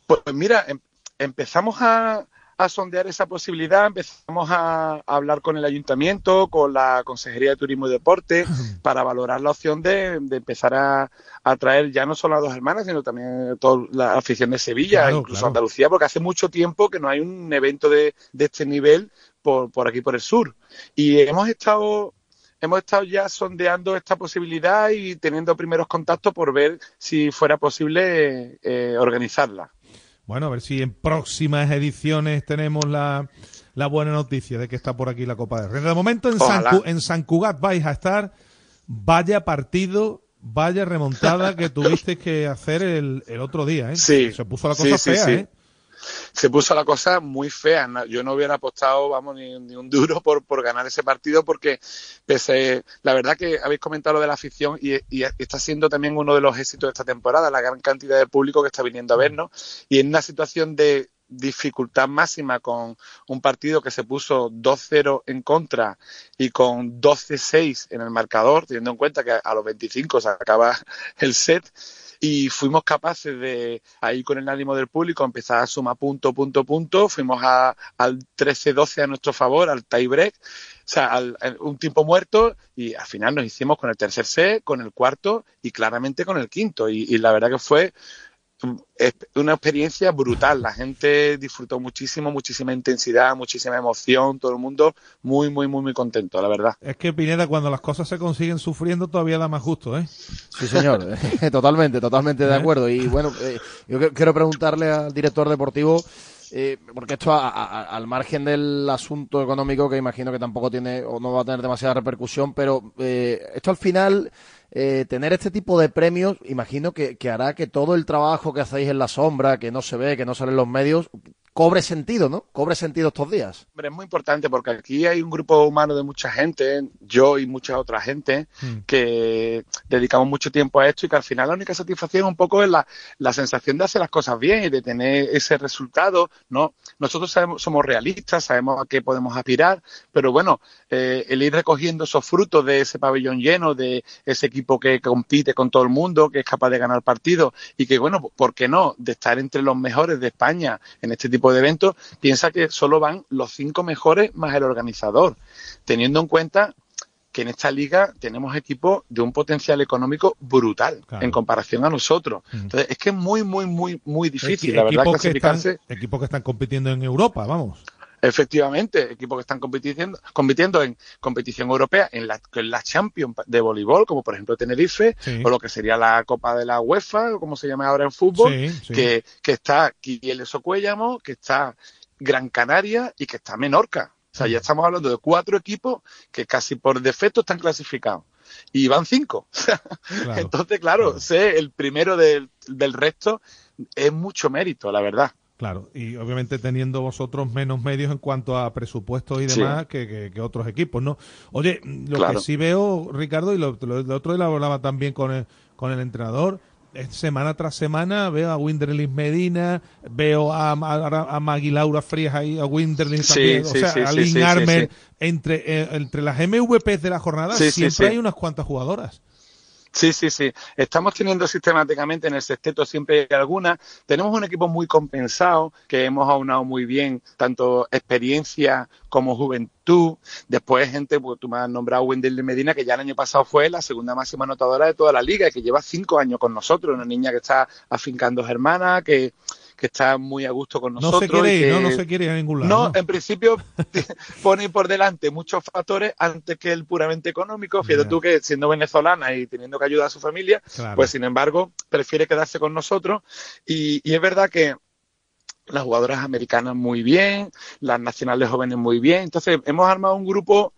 Pues mira, em- empezamos a, a sondear esa posibilidad, empezamos a, a hablar con el ayuntamiento, con la Consejería de Turismo y Deporte, para valorar la opción de, de empezar a, a traer ya no solo a dos hermanas, sino también toda la afición de Sevilla, Claro, incluso claro. Andalucía, porque hace mucho tiempo que no hay un evento de, de este nivel por, por aquí, por el sur. Y hemos estado hemos estado ya sondeando esta posibilidad y teniendo primeros contactos por ver si fuera posible eh, organizarla. Bueno, a ver si en próximas ediciones tenemos la, la buena noticia de que está por aquí la Copa de Reina. De momento en San, Ojalá. En San Cugat vais a estar. Vaya partido, vaya remontada que tuviste que hacer el, el otro día, ¿eh? Sí. Se puso la cosa sí, fea, sí. ¿eh? Se puso la cosa muy fea. Yo no hubiera apostado, vamos, ni, ni un duro por, por ganar ese partido porque pese, la verdad que habéis comentado lo de la afición y, y está siendo también uno de los éxitos de esta temporada, la gran cantidad de público que está viniendo a vernos y en una situación de dificultad máxima con un partido que se puso 2-0 en contra y con 12-6 en el marcador, teniendo en cuenta que a los 25 se acaba el set y fuimos capaces de, ahí con el ánimo del público, empezar a sumar punto, punto, punto. Fuimos a, al 13-12 a nuestro favor, al tie break, o sea, al, un tiempo muerto y al final nos hicimos con el tercer set, con el cuarto y claramente con el quinto. Y, y la verdad que fue una experiencia brutal. La gente disfrutó muchísimo, muchísima intensidad, muchísima emoción, todo el mundo muy, muy, muy, muy contento, la verdad. Es que Pineda, cuando las cosas se consiguen sufriendo, todavía da más gusto, ¿eh? Sí, señor, totalmente, totalmente de ¿Eh? acuerdo. Y bueno, eh, yo quiero preguntarle al director deportivo, eh, porque esto a- a- al margen del asunto económico, que imagino que tampoco tiene o no va a tener demasiada repercusión, pero eh, esto al final, eh, tener este tipo de premios, imagino que, que hará que todo el trabajo que hacéis en la sombra, que no se ve, que no sale en los medios, cobre sentido, ¿no? Cobre sentido estos días. Hombre, es muy importante porque aquí hay un grupo humano de mucha gente, yo y mucha otra gente, que dedicamos mucho tiempo a esto y que al final la única satisfacción un poco es la, la sensación de hacer las cosas bien y de tener ese resultado. ¿no? Nosotros sabemos, somos realistas, sabemos a qué podemos aspirar, pero bueno, eh, el ir recogiendo esos frutos de ese pabellón lleno, de ese equipo que compite con todo el mundo, que es capaz de ganar partidos y que, bueno, ¿por qué no? De estar entre los mejores de España en este tipo de eventos, piensa que solo van los cinco mejores más el organizador, teniendo en cuenta que en esta liga tenemos equipos de un potencial económico brutal Claro. en comparación a nosotros. Entonces, es que es muy, muy, muy, muy difícil, la verdad, equipos, que están, clasificarse. equipos que están compitiendo en Europa, vamos. Efectivamente, equipos que están compitiendo, compitiendo en competición europea, en la, en la Champions de voleibol, como por ejemplo Tenerife, Sí. o lo que sería la Copa de la UEFA, o como se llama ahora en fútbol, Sí, sí. Que, que está Quieles Cuéllamo, que está Gran Canaria y que está Menorca. O sea, ya estamos hablando de cuatro equipos que casi por defecto están clasificados. Y van cinco. Entonces, claro, ser el primero del, del resto es mucho mérito, la verdad. Claro, y obviamente teniendo vosotros menos medios en cuanto a presupuestos y Sí. demás que, que- que otros equipos, ¿no? Oye, lo Claro. que sí veo, Ricardo, y lo, lo- lo otro día lo hablaba también con el, con el entrenador, semana tras semana veo a Winderlin Medina, veo a, a, a Laura Frías ahí, a Winderlin Sí, también, sí, o sea, sí, a Lynn Armer, entre, eh, entre las MVPs de la jornada siempre hay unas cuantas jugadoras. Sí, sí, sí. Estamos teniendo sistemáticamente en el sexteto siempre alguna. Tenemos un equipo muy compensado que hemos aunado muy bien, tanto experiencia como juventud. Después, gente, pues tú me has nombrado Wendell Medina, que ya el año pasado fue la segunda máxima anotadora de toda la liga y que lleva cinco años con nosotros. Una niña que está afincando hermanas, que, que está muy a gusto con No nosotros. se quiere y ir, que- ¿no? No se quiere ir a ningún lado. no, ¿no? en principio pone por delante muchos factores antes que el puramente económico. Fíjate tú que siendo venezolana y teniendo que ayudar a su familia, Claro. pues sin embargo prefiere quedarse con nosotros. Y, y es verdad que las jugadoras americanas muy bien, las nacionales jóvenes muy bien. Entonces hemos armado un grupo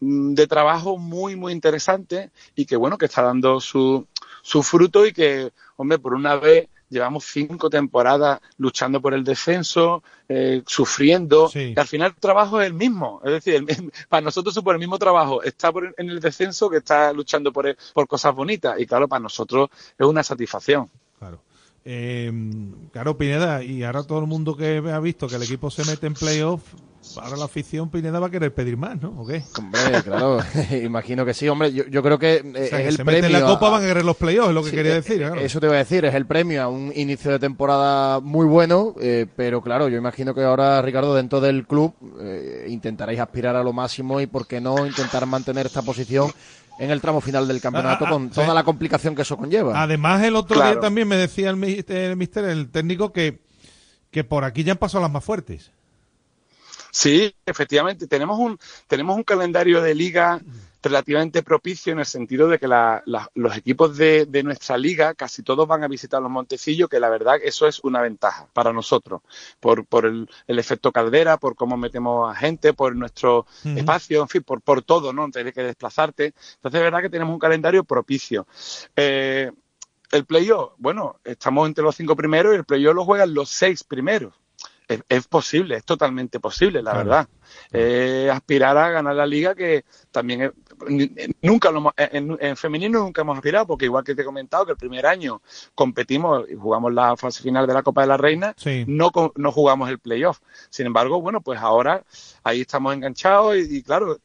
mm, de trabajo muy, muy interesante y que bueno, que está dando su, su fruto y que, hombre, por una vez llevamos cinco temporadas luchando por el descenso, eh, sufriendo, Sí. y al final el trabajo es el mismo. Es decir, el- para nosotros supone el mismo trabajo está por- en el descenso que está luchando por, el- por cosas bonitas. Y claro, para nosotros es una satisfacción. Claro. Eh, claro, Pineda, y ahora todo el mundo que ha visto que el equipo se mete en playoff, ahora la afición Pineda va a querer pedir más, ¿no? ¿O qué? Hombre, claro, imagino que sí, hombre. Yo, yo creo que eh, O sea, es que el se mete premio. en la Copa a- van a querer los playoffs, es lo que Sí, quería eh, decir. eh, claro. Eso te voy a decir, es el premio a un inicio de temporada muy bueno, eh, pero claro, yo imagino que ahora, Ricardo, dentro del club eh, intentaréis aspirar a lo máximo y, ¿por qué no, intentar mantener esta posición en el tramo final del campeonato Ah, ah, con sí. toda la complicación que eso conlleva? Además, el otro Claro. día también me decía el, mi- el mister, el técnico, que, que por aquí ya han pasado las más fuertes. Sí, efectivamente, tenemos un, tenemos un calendario de liga relativamente propicio en el sentido de que la- la- los equipos de, de nuestra liga casi todos van a visitar los Montecillos, que la verdad eso es una ventaja para nosotros, por, por el, el efecto caldera, por cómo metemos a gente, por nuestro espacio, en fin, por, por todo, ¿no? Tener que desplazarte. Entonces, es verdad que tenemos un calendario propicio. Eh, el playoff, bueno, estamos entre los cinco primeros y el playoff lo juegan los seis primeros. Es, es posible, es totalmente posible, la Claro. verdad. Eh, aspirar a ganar la liga que también es- nunca lo hemos- en, en femenino nunca hemos aspirado porque igual que te he comentado que el primer año competimos y jugamos la fase final de la Copa de la Reina Sí. no no jugamos el playoff sin embargo bueno pues ahora ahí estamos enganchados y, y claro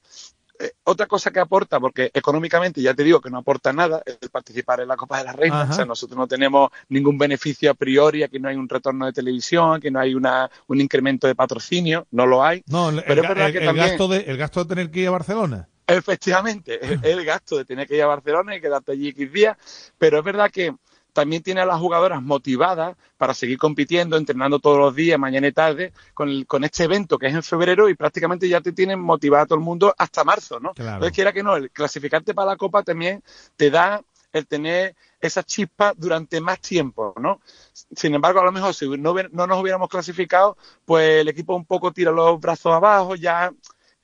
eh, otra cosa que aporta, porque económicamente ya te digo que no aporta nada, es participar en la Copa de la Reina. Ajá. O sea, nosotros no tenemos ningún beneficio a priori, aquí no hay un retorno de televisión, aquí no hay una, un incremento de patrocinio, no lo hay. No, el, Pero el- es verdad el- que el también- gasto de, el gasto de tener que ir a Barcelona. Efectivamente, es el gasto de tener que ir a Barcelona y quedarte allí X días, pero es verdad que también tiene a las jugadoras motivadas para seguir compitiendo, entrenando todos los días, mañana y tarde, con, el- con este evento que es en febrero y prácticamente ya te tienen motivado a todo el mundo hasta marzo, ¿no? Claro. Entonces, quiera que no, el clasificarte para la Copa también te da el tener esa chispa durante más tiempo, ¿no? Sin embargo, a lo mejor si no, no nos hubiéramos clasificado, pues el equipo un poco tira los brazos abajo, ya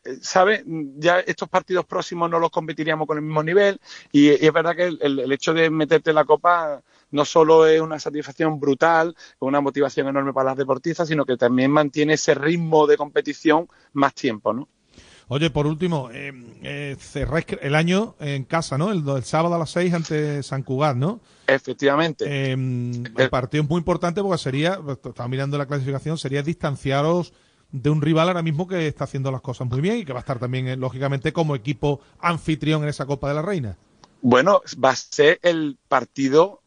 eh, ¿sabes? Ya estos partidos próximos no los competiríamos con el mismo nivel y, y es verdad que el hecho de meterte en la Copa no solo es una satisfacción brutal, una motivación enorme para las deportistas, sino que también mantiene ese ritmo de competición más tiempo, ¿no? Oye, por último, eh, eh, cerráis el año en casa, ¿no? El, el sábado a las 6 ante San Cugat, ¿no? Efectivamente. Eh, el partido es muy importante porque sería, estaba mirando la clasificación, sería distanciaros de un rival ahora mismo que está haciendo las cosas muy bien y que va a estar también, eh, lógicamente, como equipo anfitrión en esa Copa de la Reina. Bueno, va a ser el partido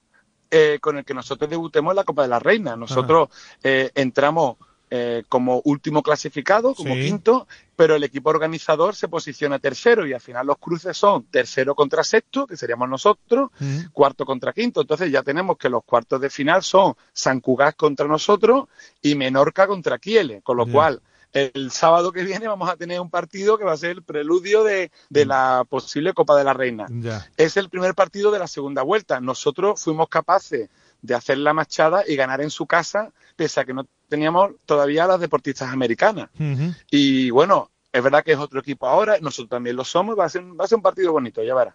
eh, con el que nosotros debutemos en la Copa de la Reina. Nosotros eh, entramos eh, como último clasificado, como Sí. quinto, pero el equipo organizador se posiciona tercero y al final los cruces son tercero contra sexto, que seríamos nosotros, cuarto contra quinto. Entonces ya tenemos que los cuartos de final son San Cugat contra nosotros y Menorca contra Kiele, con lo cual el sábado que viene vamos a tener un partido que va a ser el preludio de, de la posible Copa de la Reina. Ya. Es el primer partido de la segunda vuelta. Nosotros fuimos capaces de hacer la machada y ganar en su casa, pese a que no teníamos todavía a las deportistas americanas. Y bueno, es verdad que es otro equipo ahora, nosotros también lo somos, va a ser, un- va a ser un partido bonito, ya verás.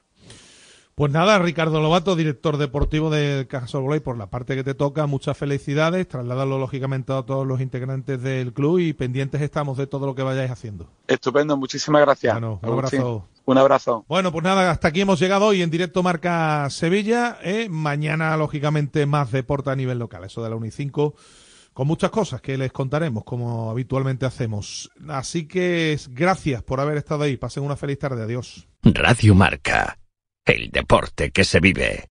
Pues nada, Ricardo Lobato, director deportivo de Caja Voley, por la parte que te toca, muchas felicidades, trasladalo lógicamente a todos los integrantes del club y pendientes estamos de todo lo que vayáis haciendo. Estupendo, muchísimas gracias. Bueno, un abrazo. Un abrazo. Bueno, pues nada, hasta aquí hemos llegado hoy en directo Marca Sevilla. ¿eh? Mañana, lógicamente, más deporte a nivel local, eso de la Unicinco, con muchas cosas que les contaremos, como habitualmente hacemos. Así que gracias por haber estado ahí. Pasen una feliz tarde. Adiós. Radio Marca. El deporte que se vive.